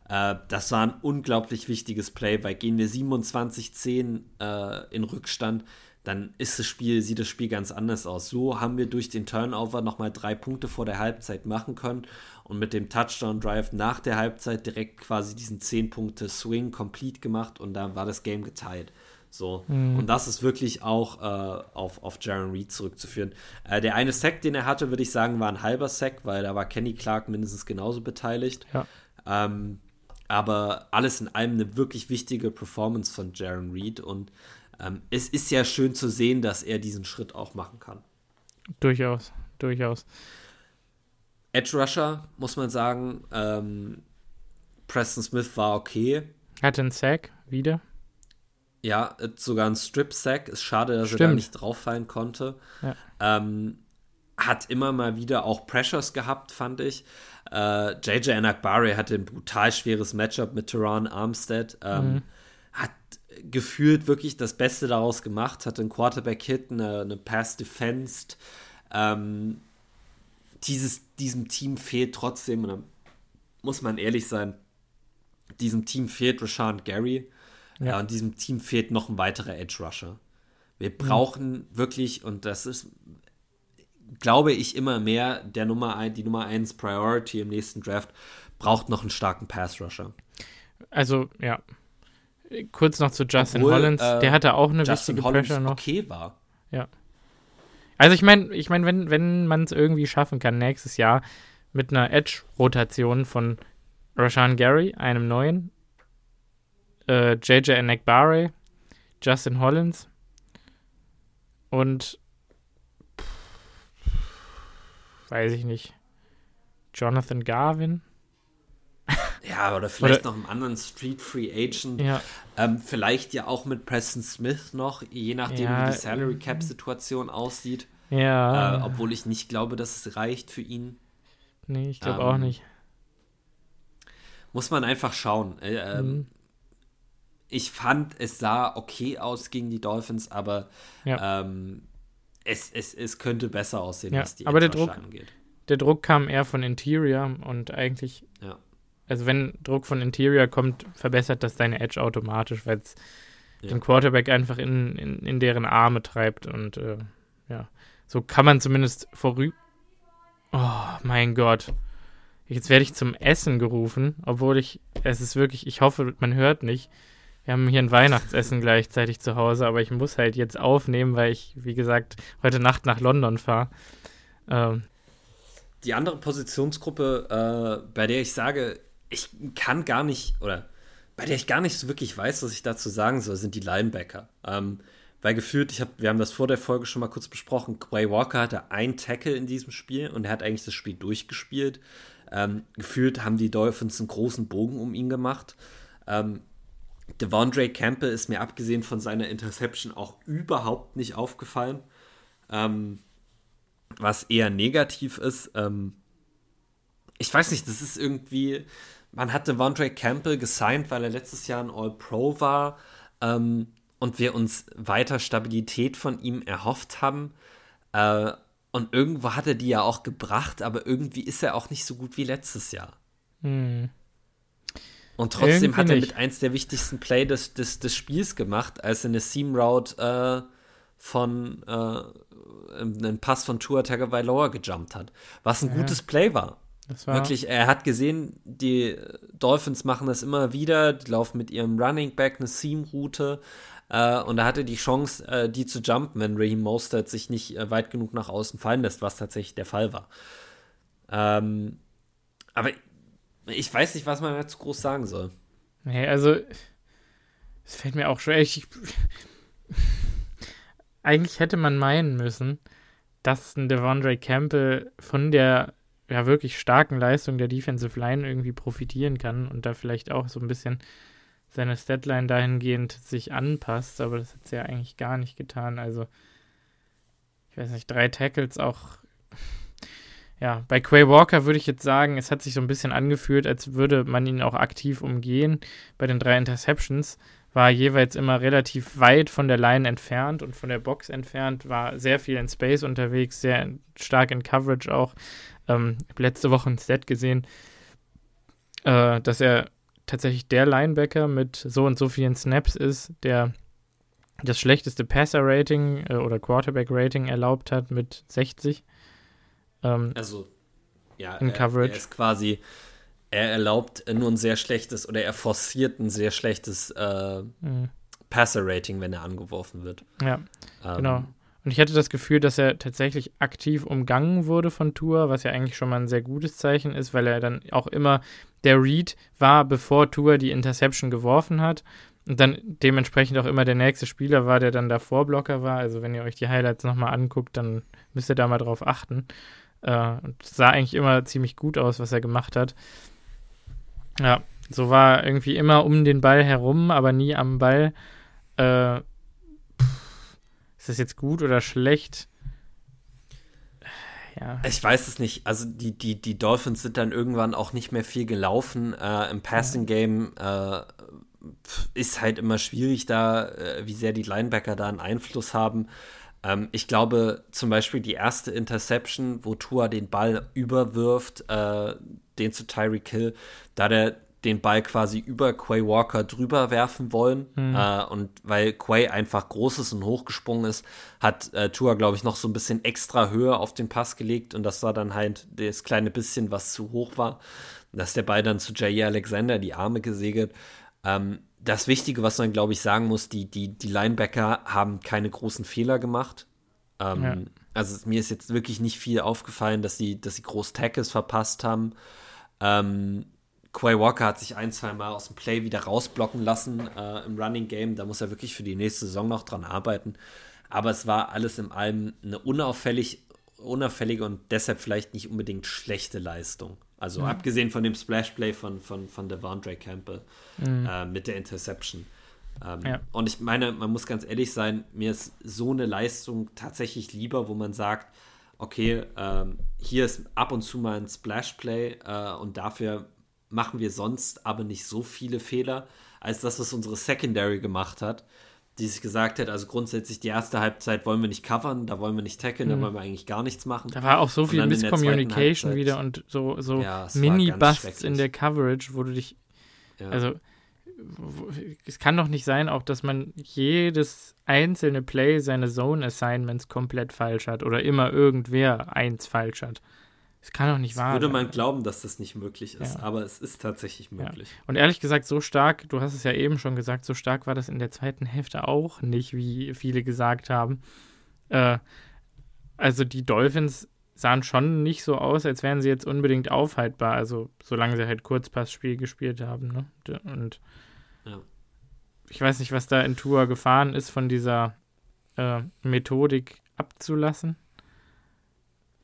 Äh, das war ein unglaublich wichtiges Play, weil gehen wir 27-10 äh, in Rückstand, dann ist das Spiel, sieht das Spiel ganz anders aus. So haben wir durch den Turnover nochmal drei Punkte vor der Halbzeit machen können und mit dem Touchdown-Drive nach der Halbzeit direkt quasi diesen 10-Punkte-Swing complete gemacht und dann war das Game geteilt. So. Mhm. Und das ist wirklich auch äh, auf, auf Jaron Reed zurückzuführen. Äh, der eine Sack, den er hatte, würde ich sagen, war ein halber Sack, weil da war Kenny Clark mindestens genauso beteiligt. Ja. Ähm, aber alles in allem eine wirklich wichtige Performance von Jaron Reed und ähm, es ist ja schön zu sehen, dass er diesen Schritt auch machen kann. Durchaus, durchaus. Edge Rusher, muss man sagen. Ähm, Preston Smith war okay. Hatte einen Sack wieder. Ja, sogar ein Strip-Sack. Ist schade, dass Stimmt. er da nicht drauffallen konnte. Ja. Ähm, hat immer mal wieder auch Pressures gehabt, fand ich. Äh, JJ Anakbari hatte ein brutal schweres Matchup mit Teron Armstead. Ähm, mhm. Hat gefühlt wirklich das Beste daraus gemacht, hatte einen Quarterback-Hit, eine, eine Pass-Defensed. Ähm, dieses, diesem Team fehlt trotzdem, und da muss man ehrlich sein, diesem Team fehlt Rashawn Gary. Ja. und diesem Team fehlt noch ein weiterer Edge-Rusher. Wir mhm. brauchen mhm. wirklich, und das ist, glaube ich, immer mehr der Nummer ein, die Nummer 1 Priority im nächsten Draft, braucht noch einen starken Pass-Rusher. Also, ja, kurz noch zu Justin Obwohl, Hollins. Äh, der hatte auch eine Justin wichtige Hollins Pressure noch. okay war. Ja. Also ich meine, ich meine, wenn, wenn man es irgendwie schaffen kann, nächstes Jahr mit einer Edge-Rotation von Rashan Gary, einem neuen, äh, JJ Enekbare, Justin Hollins und pff, weiß ich nicht, Jonathan Garvin. Ja, oder vielleicht oder, noch einen anderen Street Free Agent. Ja. Ähm, vielleicht ja auch mit Preston Smith noch, je nachdem, ja, wie die Salary Cap Situation aussieht. Ja. Äh, obwohl ich nicht glaube, dass es reicht für ihn. Nee, ich glaube ähm, auch nicht. Muss man einfach schauen. Äh, ähm, mhm. Ich fand, es sah okay aus gegen die Dolphins, aber ja. ähm, es, es, es könnte besser aussehen, ja, was die aber der Druck, angeht. Der Druck kam eher von Interior und eigentlich ja also wenn Druck von Interior kommt, verbessert das deine Edge automatisch, weil es den Quarterback einfach in, in, in deren Arme treibt und äh, ja, so kann man zumindest vorüber. Oh mein Gott. Jetzt werde ich zum Essen gerufen, obwohl ich, es ist wirklich, ich hoffe, man hört nicht. Wir haben hier ein Weihnachtsessen gleichzeitig zu Hause, aber ich muss halt jetzt aufnehmen, weil ich, wie gesagt, heute Nacht nach London fahre. Ähm, die andere Positionsgruppe, äh, bei der ich sage, ich kann gar nicht, oder bei der ich gar nicht so wirklich weiß, was ich dazu sagen soll, sind die Linebacker. Ähm, weil gefühlt, ich hab, wir haben das vor der Folge schon mal kurz besprochen, Quay Walker hatte ein Tackle in diesem Spiel und er hat eigentlich das Spiel durchgespielt. Ähm, gefühlt haben die Dolphins einen großen Bogen um ihn gemacht. Ähm, Devondre Campbell ist mir abgesehen von seiner Interception auch überhaupt nicht aufgefallen. Ähm, was eher negativ ist. Ähm, ich weiß nicht, das ist irgendwie, man hatte Vondre Campbell gesigned, weil er letztes Jahr ein All-Pro war ähm, und wir uns weiter Stabilität von ihm erhofft haben. Äh, und irgendwo hat er die ja auch gebracht, aber irgendwie ist er auch nicht so gut wie letztes Jahr. Hm. Und trotzdem irgendwie hat er nicht. mit eins der wichtigsten Play des, des, des Spiels gemacht, als er eine Seam Route äh, von äh, einen Pass von Tua Tagovailoa gejumpt hat. Was ein ja. gutes Play war. Wirklich, er hat gesehen, die Dolphins machen das immer wieder, die laufen mit ihrem Running Back eine Seam-Route äh, und da hatte die Chance, äh, die zu jumpen, wenn Raheem Mostert sich nicht äh, weit genug nach außen fallen lässt, was tatsächlich der Fall war. Ähm, aber ich weiß nicht, was man dazu groß sagen soll. Nee, also es fällt mir auch schwer. Ich, eigentlich hätte man meinen müssen, dass ein Devondre Campbell von der ja, wirklich starken Leistung der Defensive Line irgendwie profitieren kann und da vielleicht auch so ein bisschen seine Statline dahingehend sich anpasst, aber das hat sie ja eigentlich gar nicht getan. Also, ich weiß nicht, drei Tackles auch. Ja, bei Quay Walker würde ich jetzt sagen, es hat sich so ein bisschen angefühlt, als würde man ihn auch aktiv umgehen. Bei den drei Interceptions war jeweils immer relativ weit von der Line entfernt und von der Box entfernt, war sehr viel in Space unterwegs, sehr stark in Coverage auch. Ähm, ich habe letzte Woche ein Set gesehen, äh, dass er tatsächlich der Linebacker mit so und so vielen Snaps ist, der das schlechteste Passer-Rating äh, oder Quarterback-Rating erlaubt hat mit 60. Ähm, also, ja, in er, Coverage. er ist quasi, er erlaubt nur ein sehr schlechtes oder er forciert ein sehr schlechtes äh, mhm. Passer-Rating, wenn er angeworfen wird. Ja, ähm, genau. Und ich hatte das Gefühl, dass er tatsächlich aktiv umgangen wurde von Tour, was ja eigentlich schon mal ein sehr gutes Zeichen ist, weil er dann auch immer der Read war, bevor Tour die Interception geworfen hat. Und dann dementsprechend auch immer der nächste Spieler war, der dann davor Blocker war. Also wenn ihr euch die Highlights nochmal anguckt, dann müsst ihr da mal drauf achten. Äh, sah eigentlich immer ziemlich gut aus, was er gemacht hat. Ja, so war irgendwie immer um den Ball herum, aber nie am Ball. Äh, ist das jetzt gut oder schlecht? Ja. Ich weiß es nicht. Also die, die, die Dolphins sind dann irgendwann auch nicht mehr viel gelaufen. Äh, Im Passing Game äh, ist halt immer schwierig da, äh, wie sehr die Linebacker da einen Einfluss haben. Ähm, ich glaube zum Beispiel die erste Interception, wo Tua den Ball überwirft, äh, den zu Tyreek Hill, da der den Ball quasi über Quay Walker drüber werfen wollen. Mhm. Äh, und weil Quay einfach groß ist und hochgesprungen ist, hat äh, Tua, glaube ich, noch so ein bisschen extra Höhe auf den Pass gelegt. Und das war dann halt das kleine bisschen, was zu hoch war. Dass der Ball dann zu Jair Alexander die Arme gesegelt. Ähm, das Wichtige, was man, glaube ich, sagen muss, die, die, die Linebacker haben keine großen Fehler gemacht. Ähm, ja. Also mir ist jetzt wirklich nicht viel aufgefallen, dass sie, dass sie groß Tackles verpasst haben. Ähm, Quay Walker hat sich ein, zwei Mal aus dem Play wieder rausblocken lassen äh, im Running Game. Da muss er wirklich für die nächste Saison noch dran arbeiten. Aber es war alles in allem eine unauffällig, unauffällige und deshalb vielleicht nicht unbedingt schlechte Leistung. Also mhm. abgesehen von dem Splash-Play von, von, von Devondre Campbell mhm. äh, mit der Interception. Ähm, ja. Und ich meine, man muss ganz ehrlich sein, mir ist so eine Leistung tatsächlich lieber, wo man sagt, okay, ähm, hier ist ab und zu mal ein Splash-Play äh, und dafür machen wir sonst aber nicht so viele Fehler, als das, was unsere Secondary gemacht hat, die sich gesagt hat, also grundsätzlich die erste Halbzeit wollen wir nicht covern, da wollen wir nicht tackeln, mhm. da wollen wir eigentlich gar nichts machen. Da war auch so viel Miscommunication wieder und so, so ja, Mini-Busts in der Coverage, wo du dich, ja. also es kann doch nicht sein, auch dass man jedes einzelne Play seine Zone-Assignments komplett falsch hat oder immer irgendwer eins falsch hat. Das kann doch nicht das wahr Würde man glauben, dass das nicht möglich ist, ja. aber es ist tatsächlich möglich. Ja. Und ehrlich gesagt, so stark, du hast es ja eben schon gesagt, so stark war das in der zweiten Hälfte auch nicht, wie viele gesagt haben. Äh, also die Dolphins sahen schon nicht so aus, als wären sie jetzt unbedingt aufhaltbar, also solange sie halt Kurzpassspiel gespielt haben. Ne? Und ja. ich weiß nicht, was da in Tour gefahren ist, von dieser äh, Methodik abzulassen.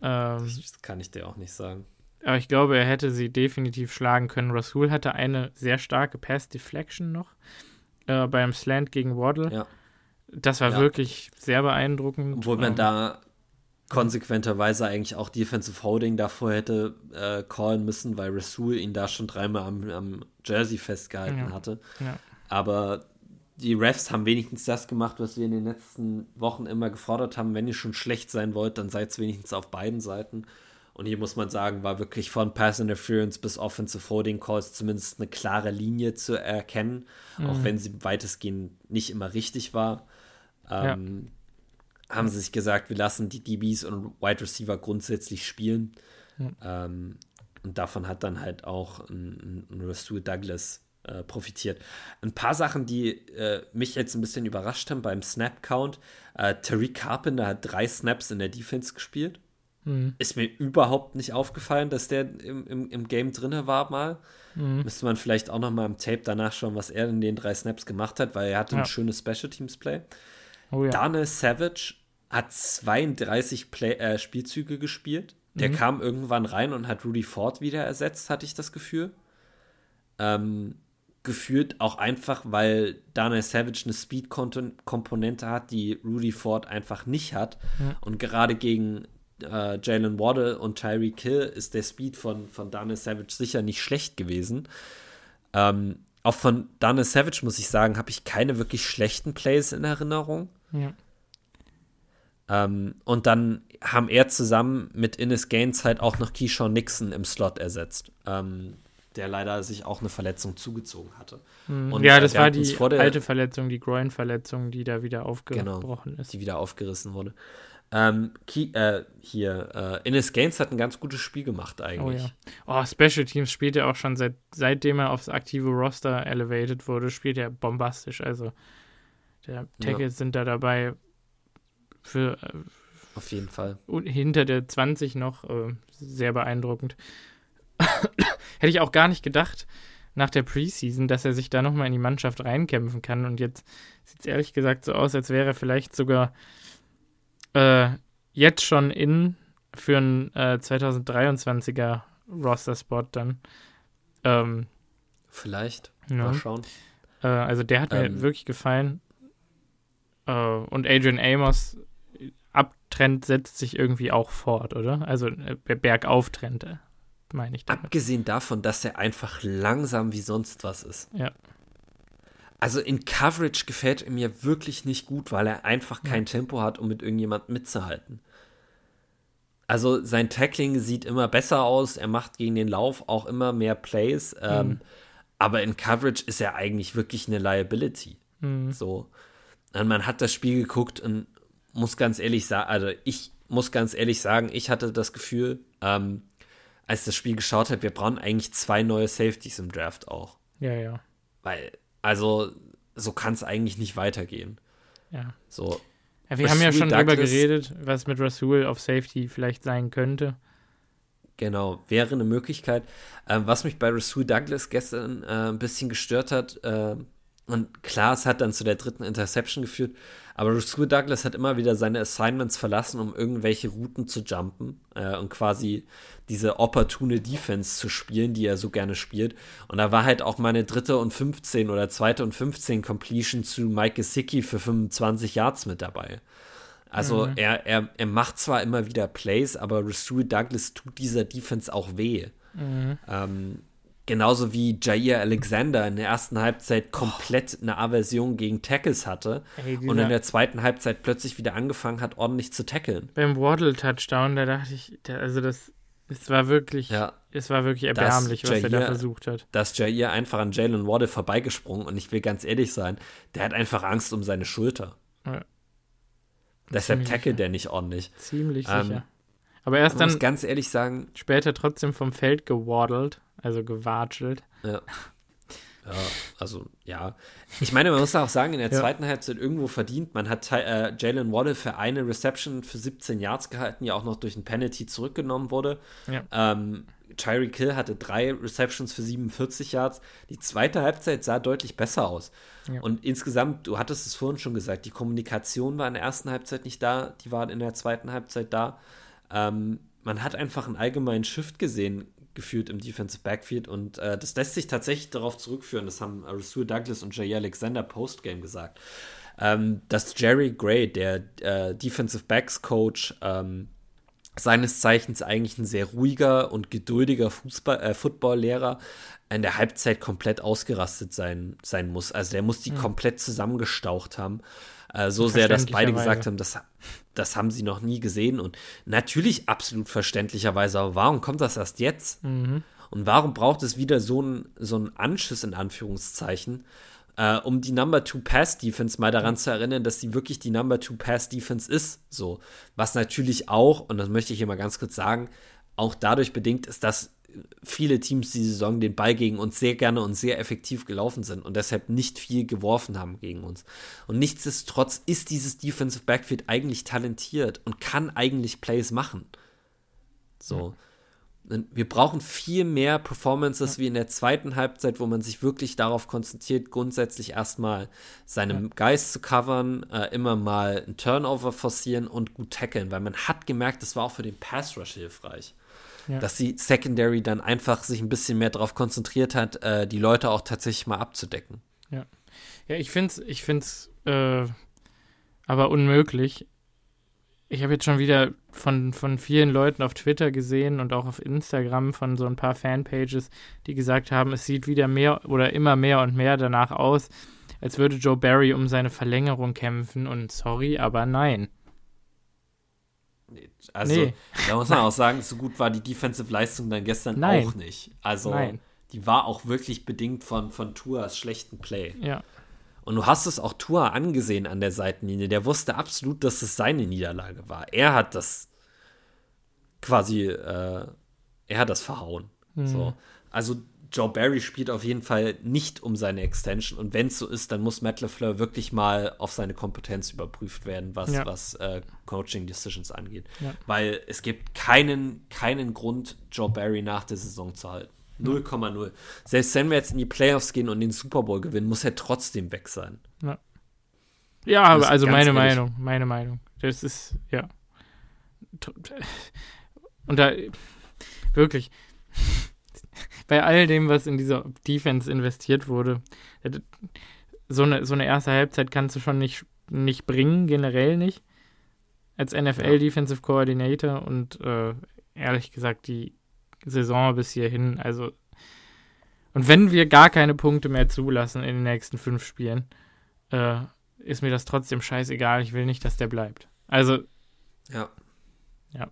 Ähm, das kann ich dir auch nicht sagen. Aber ich glaube, er hätte sie definitiv schlagen können. Rasul hatte eine sehr starke Pass-Deflection noch äh, beim Slant gegen Waddle. Ja. Das war ja. wirklich sehr beeindruckend. Obwohl man ähm, da konsequenterweise eigentlich auch Defensive Holding davor hätte äh, callen müssen, weil Rasul ihn da schon dreimal am, am Jersey festgehalten ja. hatte. Aber die Refs haben wenigstens das gemacht, was wir in den letzten Wochen immer gefordert haben. Wenn ihr schon schlecht sein wollt, dann seid es wenigstens auf beiden Seiten. Und hier muss man sagen, war wirklich von Pass Interference bis Offensive Holding Calls zumindest eine klare Linie zu erkennen, mhm. auch wenn sie weitestgehend nicht immer richtig war. Ähm, ja. Haben sie sich gesagt, wir lassen die DBs und Wide Receiver grundsätzlich spielen. Mhm. Ähm, und davon hat dann halt auch ein, ein Rasul Douglas äh, profitiert. Ein paar Sachen, die äh, mich jetzt ein bisschen überrascht haben beim Snap-Count. Äh, Tariq Carpenter hat drei Snaps in der Defense gespielt. Mhm. Ist mir überhaupt nicht aufgefallen, dass der im, im, im Game drin war mal. Mhm. Müsste man vielleicht auch noch mal im Tape danach schauen, was er in den drei Snaps gemacht hat, weil er hatte ja. ein schönes Special Teams Play. Oh, ja. Daniel Savage hat 32 Play, äh, Spielzüge gespielt. Der mhm. kam irgendwann rein und hat Rudy Ford wieder ersetzt, hatte ich das Gefühl. Ähm, geführt, auch einfach, weil Daniel Savage eine Speed-Komponente hat, die Rudy Ford einfach nicht hat. Ja. Und gerade gegen äh, Jalen Waddle und Tyreek Hill ist der Speed von, von Daniel Savage sicher nicht schlecht gewesen. Ähm, auch von Daniel Savage, muss ich sagen, habe ich keine wirklich schlechten Plays in Erinnerung. Ja. Ähm, und dann haben er zusammen mit Innes Gaines halt auch noch Keyshawn Nixon im Slot ersetzt. Ähm, der leider sich auch eine Verletzung zugezogen hatte. Mhm. Und, ja, das war die alte Verletzung, die Groin-Verletzung, die da wieder aufgebrochen genau, ist. Die wieder aufgerissen wurde. Ähm, Key, äh, hier, äh, Innes Gaines hat ein ganz gutes Spiel gemacht eigentlich. Oh ja. Oh, Special Teams spielt er auch schon seit, seitdem er aufs aktive Roster elevated wurde, spielt er bombastisch. Also der Tackles ja. sind da dabei für äh, auf jeden Fall. Und hinter der 20 noch äh, sehr beeindruckend. Hätte ich auch gar nicht gedacht nach der Preseason, dass er sich da nochmal in die Mannschaft reinkämpfen kann. Und jetzt sieht es ehrlich gesagt so aus, als wäre er vielleicht sogar äh, jetzt schon in für einen äh, 2023er Roster-Spot dann. Ähm, vielleicht. Ja. Mal schauen. Äh, also der hat ähm, mir wirklich gefallen. Äh, und Adrian Amos Abtrend setzt sich irgendwie auch fort, oder? Also äh, Bergauftrend, äh, meine ich damit. Abgesehen davon, dass er einfach langsam wie sonst was ist. Ja. Also in Coverage gefällt er mir wirklich nicht gut, weil er einfach kein. Tempo hat, um mit irgendjemandem mitzuhalten. Also sein Tackling sieht immer besser aus, er macht gegen den Lauf auch immer mehr Plays, ähm, mhm. aber in Coverage ist er eigentlich wirklich eine Liability. Mhm. So. Und man hat das Spiel geguckt und muss ganz ehrlich sagen, also ich muss ganz ehrlich sagen, ich hatte das Gefühl, ähm, als das Spiel geschaut habe, wir brauchen eigentlich zwei neue Safeties im Draft auch. Ja, ja. Weil, also, so kann es eigentlich nicht weitergehen. Ja. So. Ja, wir haben ja schon Douglas, drüber geredet, was mit Rasul auf Safety vielleicht sein könnte. Genau, wäre eine Möglichkeit. Ähm, was mich bei Rasul Douglas gestern äh, ein bisschen gestört hat, äh, und klar, es hat dann zu der dritten Interception geführt, aber Rasul Douglas hat immer wieder seine Assignments verlassen, um irgendwelche Routen zu jumpen äh, und quasi diese opportune Defense zu spielen, die er so gerne spielt. Und da war halt auch meine dritte und 15 oder zweite und 15 Completion zu Mike Gesicki für 25 Yards mit dabei. Also mhm. er, er, er macht zwar immer wieder Plays, aber Rasul Douglas tut dieser Defense auch weh. Mhm. Ähm, Genauso wie Jair Alexander in der ersten Halbzeit komplett eine Aversion gegen Tackles hatte Ey, und in der zweiten Halbzeit plötzlich wieder angefangen hat, ordentlich zu tackeln. Beim Waddle-Touchdown, da dachte ich, also das, es war wirklich, ja, es war wirklich erbärmlich, was Jair, er da versucht hat. Dass Jair einfach an Jalen Waddle vorbeigesprungen und ich will ganz ehrlich sein, der hat einfach Angst um seine Schulter. Ja. Deshalb tackelt der nicht ordentlich. Ziemlich ähm, sicher. Aber er ist dann ganz ehrlich sagen, später trotzdem vom Feld gewaddelt also gewatschelt. Ja. Ja, also ja. Ich meine, man muss auch sagen, in der ja. zweiten Halbzeit irgendwo verdient. Man hat äh, Jalen Waddle für eine Reception für 17 Yards gehalten, die auch noch durch ein Penalty zurückgenommen wurde. Ja. Ähm, Tyreek Hill hatte drei Receptions für 47 Yards. Die zweite Halbzeit sah deutlich besser aus. Ja. Und insgesamt, du hattest es vorhin schon gesagt, die Kommunikation war in der ersten Halbzeit nicht da, die war in der zweiten Halbzeit da. Ähm, man hat einfach einen allgemeinen Shift gesehen geführt im Defensive Backfield und äh, das lässt sich tatsächlich darauf zurückführen, das haben Rasul Douglas und Jay Alexander Postgame gesagt, ähm, dass Jerry Gray, der äh, Defensive Backs Coach, ähm, seines Zeichens eigentlich ein sehr ruhiger und geduldiger Fußball, äh, Footballlehrer, in der Halbzeit komplett ausgerastet sein, sein muss. Also der muss die mhm. komplett zusammengestaucht haben. Äh, so sehr, dass beide gesagt haben, das, das haben sie noch nie gesehen. Und natürlich absolut verständlicherweise, aber warum kommt das erst jetzt? Mhm. Und warum braucht es wieder so einen so Anschiss in Anführungszeichen, äh, um die Number Two Pass Defense mal daran zu erinnern, dass sie wirklich die Number Two Pass Defense ist. So, was natürlich auch, und das möchte ich hier mal ganz kurz sagen, auch dadurch bedingt ist, dass viele Teams die Saison den Ball gegen uns sehr gerne und sehr effektiv gelaufen sind und deshalb nicht viel geworfen haben gegen uns. Und nichtsdestotrotz ist dieses Defensive Backfield eigentlich talentiert und kann eigentlich Plays machen. So. Ja. Wir brauchen viel mehr Performances ja. wie in der zweiten Halbzeit, wo man sich wirklich darauf konzentriert, grundsätzlich erstmal seinem ja. Geist zu covern, äh, immer mal ein Turnover forcieren und gut tackeln, weil man hat gemerkt, das war auch für den Pass Rush hilfreich ja. dass die Secondary dann einfach sich ein bisschen mehr darauf konzentriert hat, äh, die Leute auch tatsächlich mal abzudecken. Ja, ja ich finde es ich find's, äh, aber unmöglich. Ich habe jetzt schon wieder von, von vielen Leuten auf Twitter gesehen und auch auf Instagram von so ein paar Fanpages, die gesagt haben, es sieht wieder mehr oder immer mehr und mehr danach aus, als würde Joe Barry um seine Verlängerung kämpfen. Und sorry, aber nein. Also, nee. da muss man auch sagen, so gut war die Defensive-Leistung dann gestern Nein. auch nicht. Also, Nein. die war auch wirklich bedingt von, von Tuas schlechten Play. Ja. Und du hast es auch Tua angesehen an der Seitenlinie. Der wusste absolut, dass es seine Niederlage war. Er hat das quasi, äh, er hat das verhauen. Mhm. So. Also Joe Barry spielt auf jeden Fall nicht um seine Extension. Und wenn es so ist, dann muss Matt LeFleur wirklich mal auf seine Kompetenz überprüft werden, was, ja. was äh, Coaching Decisions angeht. Ja. Weil es gibt keinen, keinen Grund, Joe Barry nach der Saison zu halten. 0,0. Selbst wenn wir jetzt in die Playoffs gehen und den Super Bowl gewinnen, muss er trotzdem weg sein. Ja, ja also meine ehrlich. Meinung, meine Meinung. Das ist, ja. Und da, wirklich, bei all dem, was in dieser Defense investiert wurde, so eine, so eine erste Halbzeit kannst du schon nicht, nicht bringen, generell nicht. Als NFL ja. Defensive Coordinator und äh, ehrlich gesagt, die Saison bis hierhin, also. Und wenn wir gar keine Punkte mehr zulassen in den nächsten fünf Spielen, äh, ist mir das trotzdem scheißegal. Ich will nicht, dass der bleibt. Also. Ja. Ja.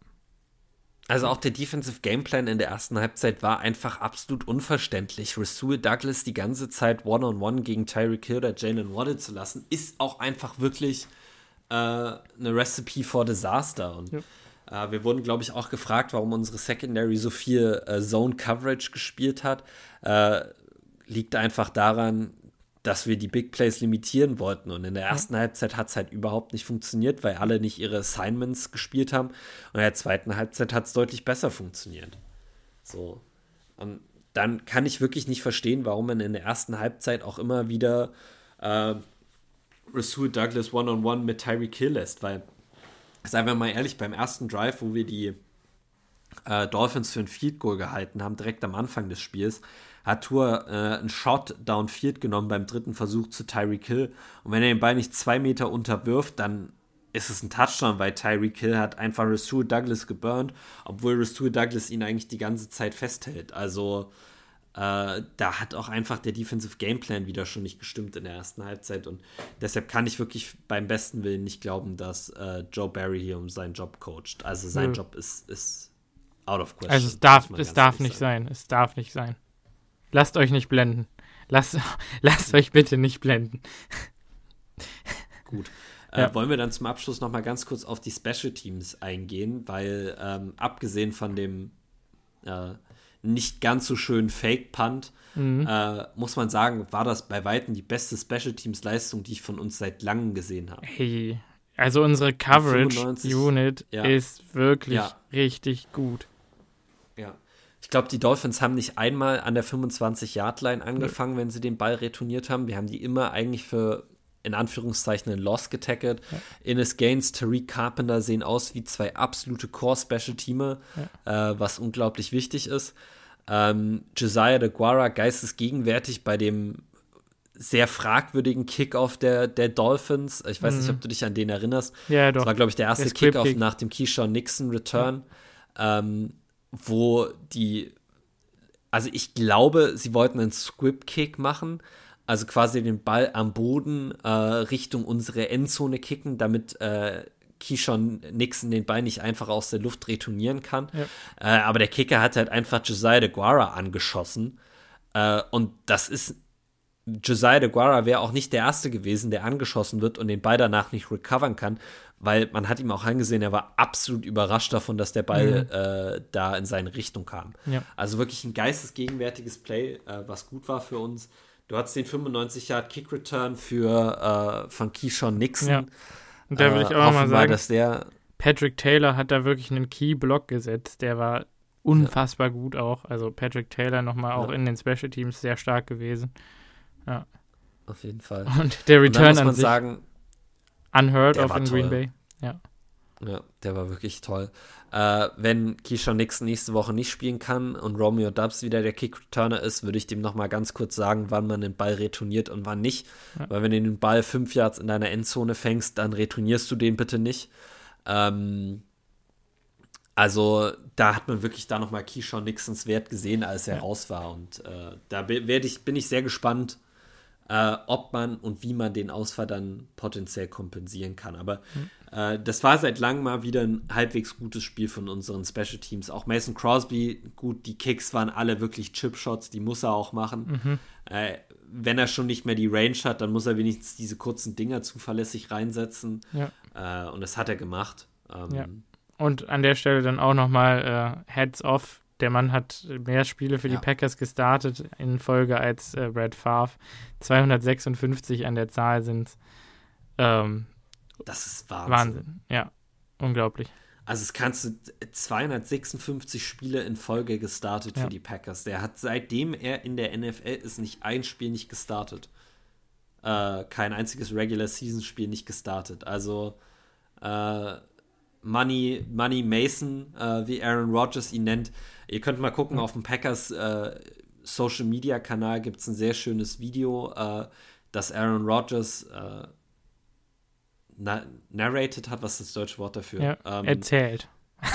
Also auch der Defensive Gameplan in der ersten Halbzeit war einfach absolut unverständlich. Rasul Douglas die ganze Zeit One-on-One -on -one gegen Tyreek Hill oder Jalen Waddle zu lassen, ist auch einfach wirklich äh, eine Recipe for Disaster. Und ja. äh, wir wurden, glaube ich, auch gefragt, warum unsere Secondary so viel äh, Zone Coverage gespielt hat. Äh, liegt einfach daran, dass wir die Big Plays limitieren wollten. Und in der ersten ja. Halbzeit hat es halt überhaupt nicht funktioniert, weil alle nicht ihre Assignments gespielt haben. Und in der zweiten Halbzeit hat es deutlich besser funktioniert. So. Und dann kann ich wirklich nicht verstehen, warum man in der ersten Halbzeit auch immer wieder äh, Rasul Douglas One-on-One -on -one mit Tyreek Hill lässt, weil, seien wir mal ehrlich, beim ersten Drive, wo wir die äh, Dolphins für ein Field Goal gehalten haben, direkt am Anfang des Spiels, hat Tour äh, einen Shot downfield genommen beim dritten Versuch zu Tyreek Hill. Und wenn er den Ball nicht zwei Meter unterwirft, dann ist es ein Touchdown, weil Tyreek Hill hat einfach Rasul Douglas geburnt, obwohl Rasul Douglas ihn eigentlich die ganze Zeit festhält. Also äh, da hat auch einfach der Defensive Gameplan wieder schon nicht gestimmt in der ersten Halbzeit. Und deshalb kann ich wirklich beim besten Willen nicht glauben, dass äh, Joe Barry hier um seinen Job coacht. Also sein mhm. Job ist, ist out of question. Also es darf, es darf nicht sein. sein. Es darf nicht sein. Lasst euch nicht blenden. Lasst, lasst euch bitte nicht blenden. Gut. Äh, ja. wollen wir dann zum Abschluss noch mal ganz kurz auf die Special Teams eingehen, weil ähm, abgesehen von dem äh, nicht ganz so schönen Fake-Punt, mhm. äh, muss man sagen, war das bei Weitem die beste Special Teams-Leistung, die ich von uns seit langem gesehen habe. Hey, also unsere Coverage-Unit ja. ist wirklich ja. richtig gut. Ich glaube, die Dolphins haben nicht einmal an der 25-Yard-Line angefangen, ja. wenn sie den Ball retourniert haben. Wir haben die immer eigentlich für in Anführungszeichen einen Loss getackelt. Ja. Ines Gaines, Tariq Carpenter sehen aus wie zwei absolute Core-Special-Teamer, ja. äh, was unglaublich wichtig ist. Ähm, Josiah de Guara geistesgegenwärtig bei dem sehr fragwürdigen Kickoff der, der Dolphins. Ich weiß mhm. nicht, ob du dich an den erinnerst. Ja, doch. Das war, glaube ich, der erste Kickoff nach dem Keyshawn Nixon Return. Ja. Ähm, wo die, also ich glaube, sie wollten einen Squib-Kick machen, also quasi den Ball am Boden äh, Richtung unsere Endzone kicken, damit äh, Keyshawn Nixon den Ball nicht einfach aus der Luft retournieren kann. Ja. Äh, aber der Kicker hat halt einfach Josiah de Guara angeschossen. Äh, und das ist Josiah de Guara wäre auch nicht der Erste gewesen, der angeschossen wird und den Ball danach nicht recovern kann, weil man hat ihm auch angesehen, er war absolut überrascht davon, dass der Ball mhm. äh, da in seine Richtung kam. Ja. Also wirklich ein geistesgegenwärtiges Play, äh, was gut war für uns. Du hattest den 95 Yard Kick Return für äh, von Keyshawn Nixon. Ja. Und da will ich auch mal sagen, dass der Patrick Taylor hat da wirklich einen Key Block gesetzt. Der war unfassbar ja. gut auch. Also Patrick Taylor nochmal auch in den Special Teams sehr stark gewesen. Ja. Auf jeden Fall. Und der Return Und muss man sich, sagen, Unheard of in toll. Green Bay. Ja. Ja, der war wirklich toll. Äh, wenn Keyshawn Nixon nächste Woche nicht spielen kann und Romeo Dubs wieder der Kick-Returner ist, würde ich dem nochmal ganz kurz sagen, wann man den Ball retourniert und wann nicht. Ja. Weil wenn du den Ball fünf Yards in deiner Endzone fängst, dann retournierst du den bitte nicht. Ähm, also da hat man wirklich da nochmal Keyshawn Nixons Wert gesehen, als er ja. raus war. Und äh, da ich, bin ich sehr gespannt, äh, ob man und wie man den Ausfall dann potenziell kompensieren kann. Aber mhm. äh, das war seit langem mal wieder ein halbwegs gutes Spiel von unseren Special Teams. Auch Mason Crosby, gut, die Kicks waren alle wirklich Chipshots, die muss er auch machen. Mhm. Äh, wenn er schon nicht mehr die Range hat, dann muss er wenigstens diese kurzen Dinger zuverlässig reinsetzen. Ja. Äh, und das hat er gemacht. Ähm, ja. Und an der Stelle dann auch nochmal äh, Heads off der Mann hat mehr Spiele für ja. die Packers gestartet in Folge als äh, Brad Favre. 256 an der Zahl sind ähm, Das ist Wahnsinn. Wahnsinn, ja. Unglaublich. Also es kannst du 256 Spiele in Folge gestartet ja. für die Packers. Der hat seitdem er in der NFL ist nicht ein Spiel nicht gestartet. Äh, kein einziges Regular Season Spiel nicht gestartet. Also äh, Money, Money Mason, äh, wie Aaron Rodgers ihn nennt. Ihr könnt mal gucken, auf dem Packers äh, Social Media Kanal gibt es ein sehr schönes Video, äh, das Aaron Rodgers äh, na narrated hat. Was ist das deutsche Wort dafür? Ja, ähm, erzählt.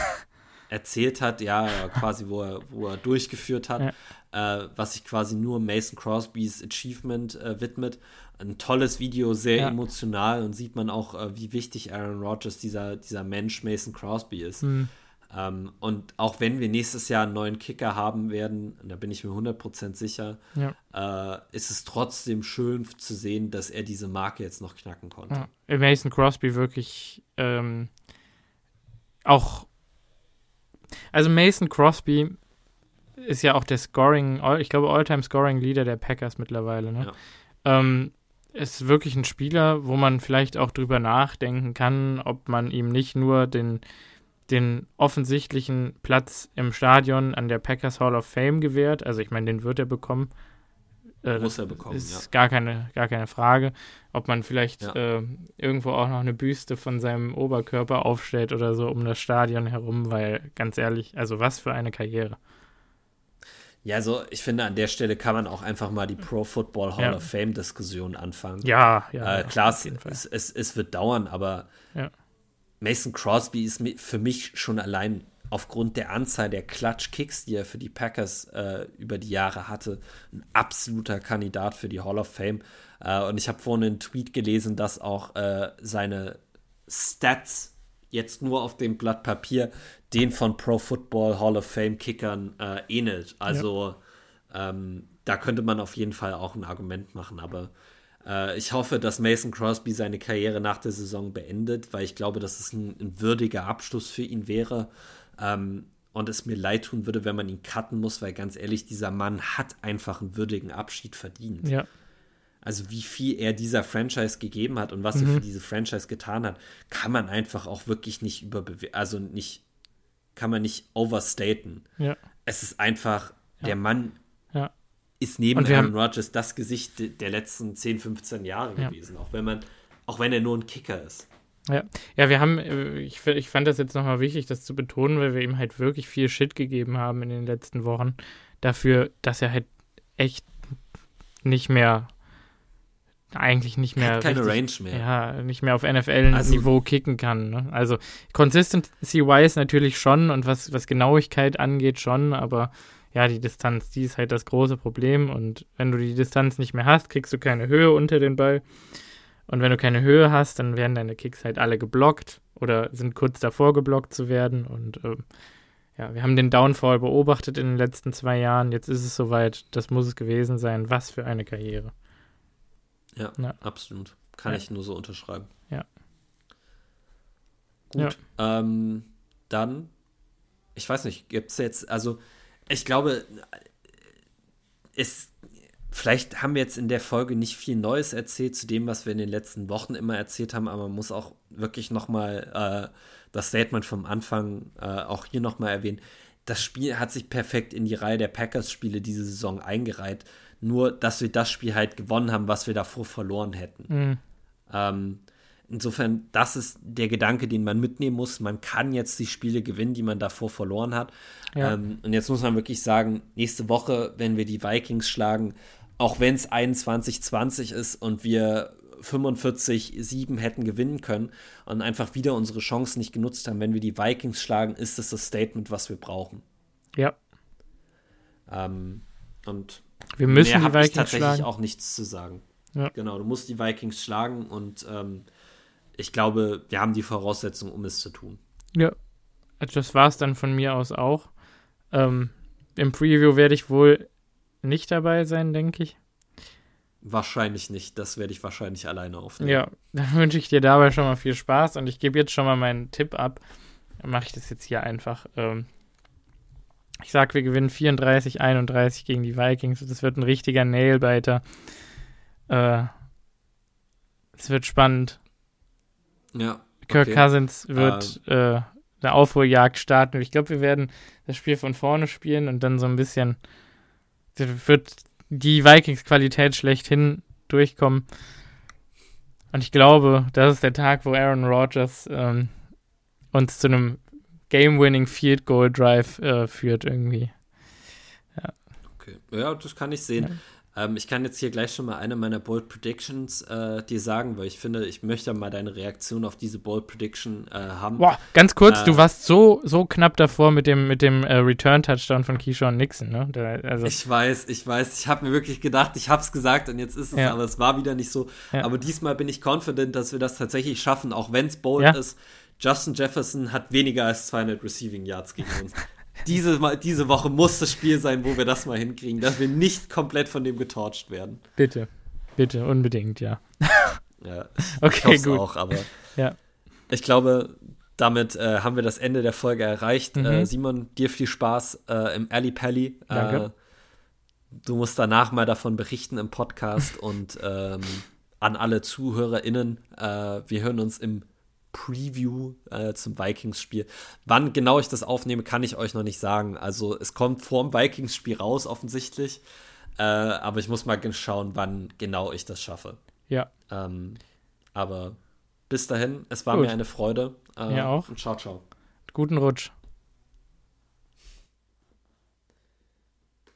erzählt hat, ja, quasi, wo er, wo er durchgeführt hat, ja. äh, was sich quasi nur Mason Crosbys Achievement äh, widmet. Ein tolles Video, sehr ja. emotional und sieht man auch, äh, wie wichtig Aaron Rodgers, dieser, dieser Mensch Mason Crosby ist. Mhm. Ähm, und auch wenn wir nächstes Jahr einen neuen Kicker haben werden, da bin ich mir 100% sicher, ja. äh, ist es trotzdem schön zu sehen, dass er diese Marke jetzt noch knacken konnte. Ja. Mason Crosby wirklich ähm, auch. Also Mason Crosby ist ja auch der Scoring, ich glaube, All-Time Scoring Leader der Packers mittlerweile. Ne? Ja. Ähm, ist wirklich ein Spieler, wo man vielleicht auch drüber nachdenken kann, ob man ihm nicht nur den den offensichtlichen Platz im Stadion an der Packers Hall of Fame gewährt. Also ich meine, den wird er bekommen. Äh, Muss er bekommen, ist ja. gar keine, gar keine Frage. Ob man vielleicht ja. äh, irgendwo auch noch eine Büste von seinem Oberkörper aufstellt oder so um das Stadion herum, weil ganz ehrlich, also was für eine Karriere. Ja, also ich finde, an der Stelle kann man auch einfach mal die Pro Football Hall ja. of Fame Diskussion anfangen. Ja, ja. Äh, klar, es, es, es, wird dauern, aber ja. Mason Crosby ist für mich schon allein aufgrund der Anzahl der Clutch-Kicks, die er für die Packers äh, über die Jahre hatte, ein absoluter Kandidat für die Hall of Fame. Äh, und ich habe vorhin einen Tweet gelesen, dass auch äh, seine Stats jetzt nur auf dem Blatt Papier den von Pro Football Hall of Fame Kickern äh, ähnelt. Also ja. ähm, da könnte man auf jeden Fall auch ein Argument machen, aber ich hoffe, dass Mason Crosby seine Karriere nach der Saison beendet, weil ich glaube, dass es ein, ein würdiger Abschluss für ihn wäre. Ähm, und es mir leid tun würde, wenn man ihn cutten muss, weil ganz ehrlich, dieser Mann hat einfach einen würdigen Abschied verdient. Ja. Also wie viel er dieser Franchise gegeben hat und was mhm. er für diese Franchise getan hat, kann man einfach auch wirklich nicht überbewerten, also nicht, kann man nicht overstaten. Ja. Es ist einfach, ja. der Mann ja ist neben Aaron Rodgers das Gesicht der letzten 10, 15 Jahre ja. gewesen, auch wenn man, auch wenn er nur ein Kicker ist. Ja, ja, wir haben, äh, ich, ich fand das jetzt nochmal wichtig, das zu betonen, weil wir ihm halt wirklich viel Shit gegeben haben in den letzten Wochen dafür, dass er halt echt nicht mehr, eigentlich nicht mehr. Hat keine richtig, Range mehr. Ja, nicht mehr auf NFL-Niveau also, kicken kann. Ne? Also Consistency-wise natürlich schon und was, was Genauigkeit angeht schon, aber ja, die Distanz, die ist halt das große Problem. Und wenn du die Distanz nicht mehr hast, kriegst du keine Höhe unter den Ball. Und wenn du keine Höhe hast, dann werden deine Kicks halt alle geblockt oder sind kurz davor geblockt zu werden. Und äh, ja, wir haben den Downfall beobachtet in den letzten zwei Jahren. Jetzt ist es soweit, das muss es gewesen sein. Was für eine Karriere. Ja, ja. absolut. Kann ja. ich nur so unterschreiben. Ja. Gut. Ja. Ähm, dann, ich weiß nicht, gibt es jetzt, also ich glaube, es, vielleicht haben wir jetzt in der Folge nicht viel Neues erzählt zu dem, was wir in den letzten Wochen immer erzählt haben, aber man muss auch wirklich nochmal äh, das Statement vom Anfang äh, auch hier nochmal erwähnen. Das Spiel hat sich perfekt in die Reihe der Packers-Spiele diese Saison eingereiht. Nur, dass wir das Spiel halt gewonnen haben, was wir davor verloren hätten. Mhm. Ähm, Insofern, das ist der Gedanke, den man mitnehmen muss. Man kann jetzt die Spiele gewinnen, die man davor verloren hat. Ja. Ähm, und jetzt muss man wirklich sagen, nächste Woche, wenn wir die Vikings schlagen, auch wenn es 21-20 ist und wir 45-7 hätten gewinnen können und einfach wieder unsere Chancen nicht genutzt haben, wenn wir die Vikings schlagen, ist das das Statement, was wir brauchen. Ja. Ähm, und wir müssen mehr die Vikings ich tatsächlich schlagen. auch nichts zu sagen. Ja. Genau, du musst die Vikings schlagen und ähm, ich glaube, wir haben die Voraussetzungen, um es zu tun. Ja, also das war es dann von mir aus auch. Ähm, Im Preview werde ich wohl nicht dabei sein, denke ich. Wahrscheinlich nicht. Das werde ich wahrscheinlich alleine aufnehmen. Ja, dann wünsche ich dir dabei schon mal viel Spaß und ich gebe jetzt schon mal meinen Tipp ab. Dann mache ich das jetzt hier einfach. Ähm, ich sage, wir gewinnen 34, 31 gegen die Vikings. Das wird ein richtiger Nailbiter. Äh, es wird spannend. Ja. Kirk okay. Cousins wird uh. äh, eine Aufholjagd starten. Ich glaube, wir werden das Spiel von vorne spielen und dann so ein bisschen wird die Vikings-Qualität schlechthin durchkommen. Und ich glaube, das ist der Tag, wo Aaron Rodgers ähm, uns zu einem Game-Winning Field Goal Drive äh, führt irgendwie. Ja. Okay, ja, das kann ich sehen. Ähm, ich kann jetzt hier gleich schon mal eine meiner Bold Predictions äh, dir sagen, weil ich finde, ich möchte mal deine Reaktion auf diese Bold Prediction äh, haben. Boah, ganz kurz, äh, du warst so, so knapp davor mit dem, mit dem äh, Return-Touchdown von Keyshawn Nixon, ne? Da, also. Ich weiß, ich weiß. Ich habe mir wirklich gedacht, ich habe es gesagt und jetzt ist es, ja. aber es war wieder nicht so. Ja. Aber diesmal bin ich confident, dass wir das tatsächlich schaffen, auch wenn es bold ja. ist. Justin Jefferson hat weniger als 200 Receiving Yards gegen uns diese, diese Woche muss das Spiel sein, wo wir das mal hinkriegen, dass wir nicht komplett von dem getorcht werden. Bitte, bitte, unbedingt, ja. ja, okay, gut. auch, aber ja. ich glaube, damit äh, haben wir das Ende der Folge erreicht. Mhm. Äh, Simon, dir viel Spaß äh, im Ali Pally. Danke. Äh, du musst danach mal davon berichten im Podcast und ähm, an alle ZuhörerInnen. Äh, wir hören uns im Preview äh, zum Vikings-Spiel. Wann genau ich das aufnehme, kann ich euch noch nicht sagen. Also es kommt vorm Vikings-Spiel raus, offensichtlich. Äh, aber ich muss mal schauen, wann genau ich das schaffe. Ja. Ähm, aber bis dahin, es war Gut. mir eine Freude. Äh, mir auch. Und ciao, ciao. Guten Rutsch.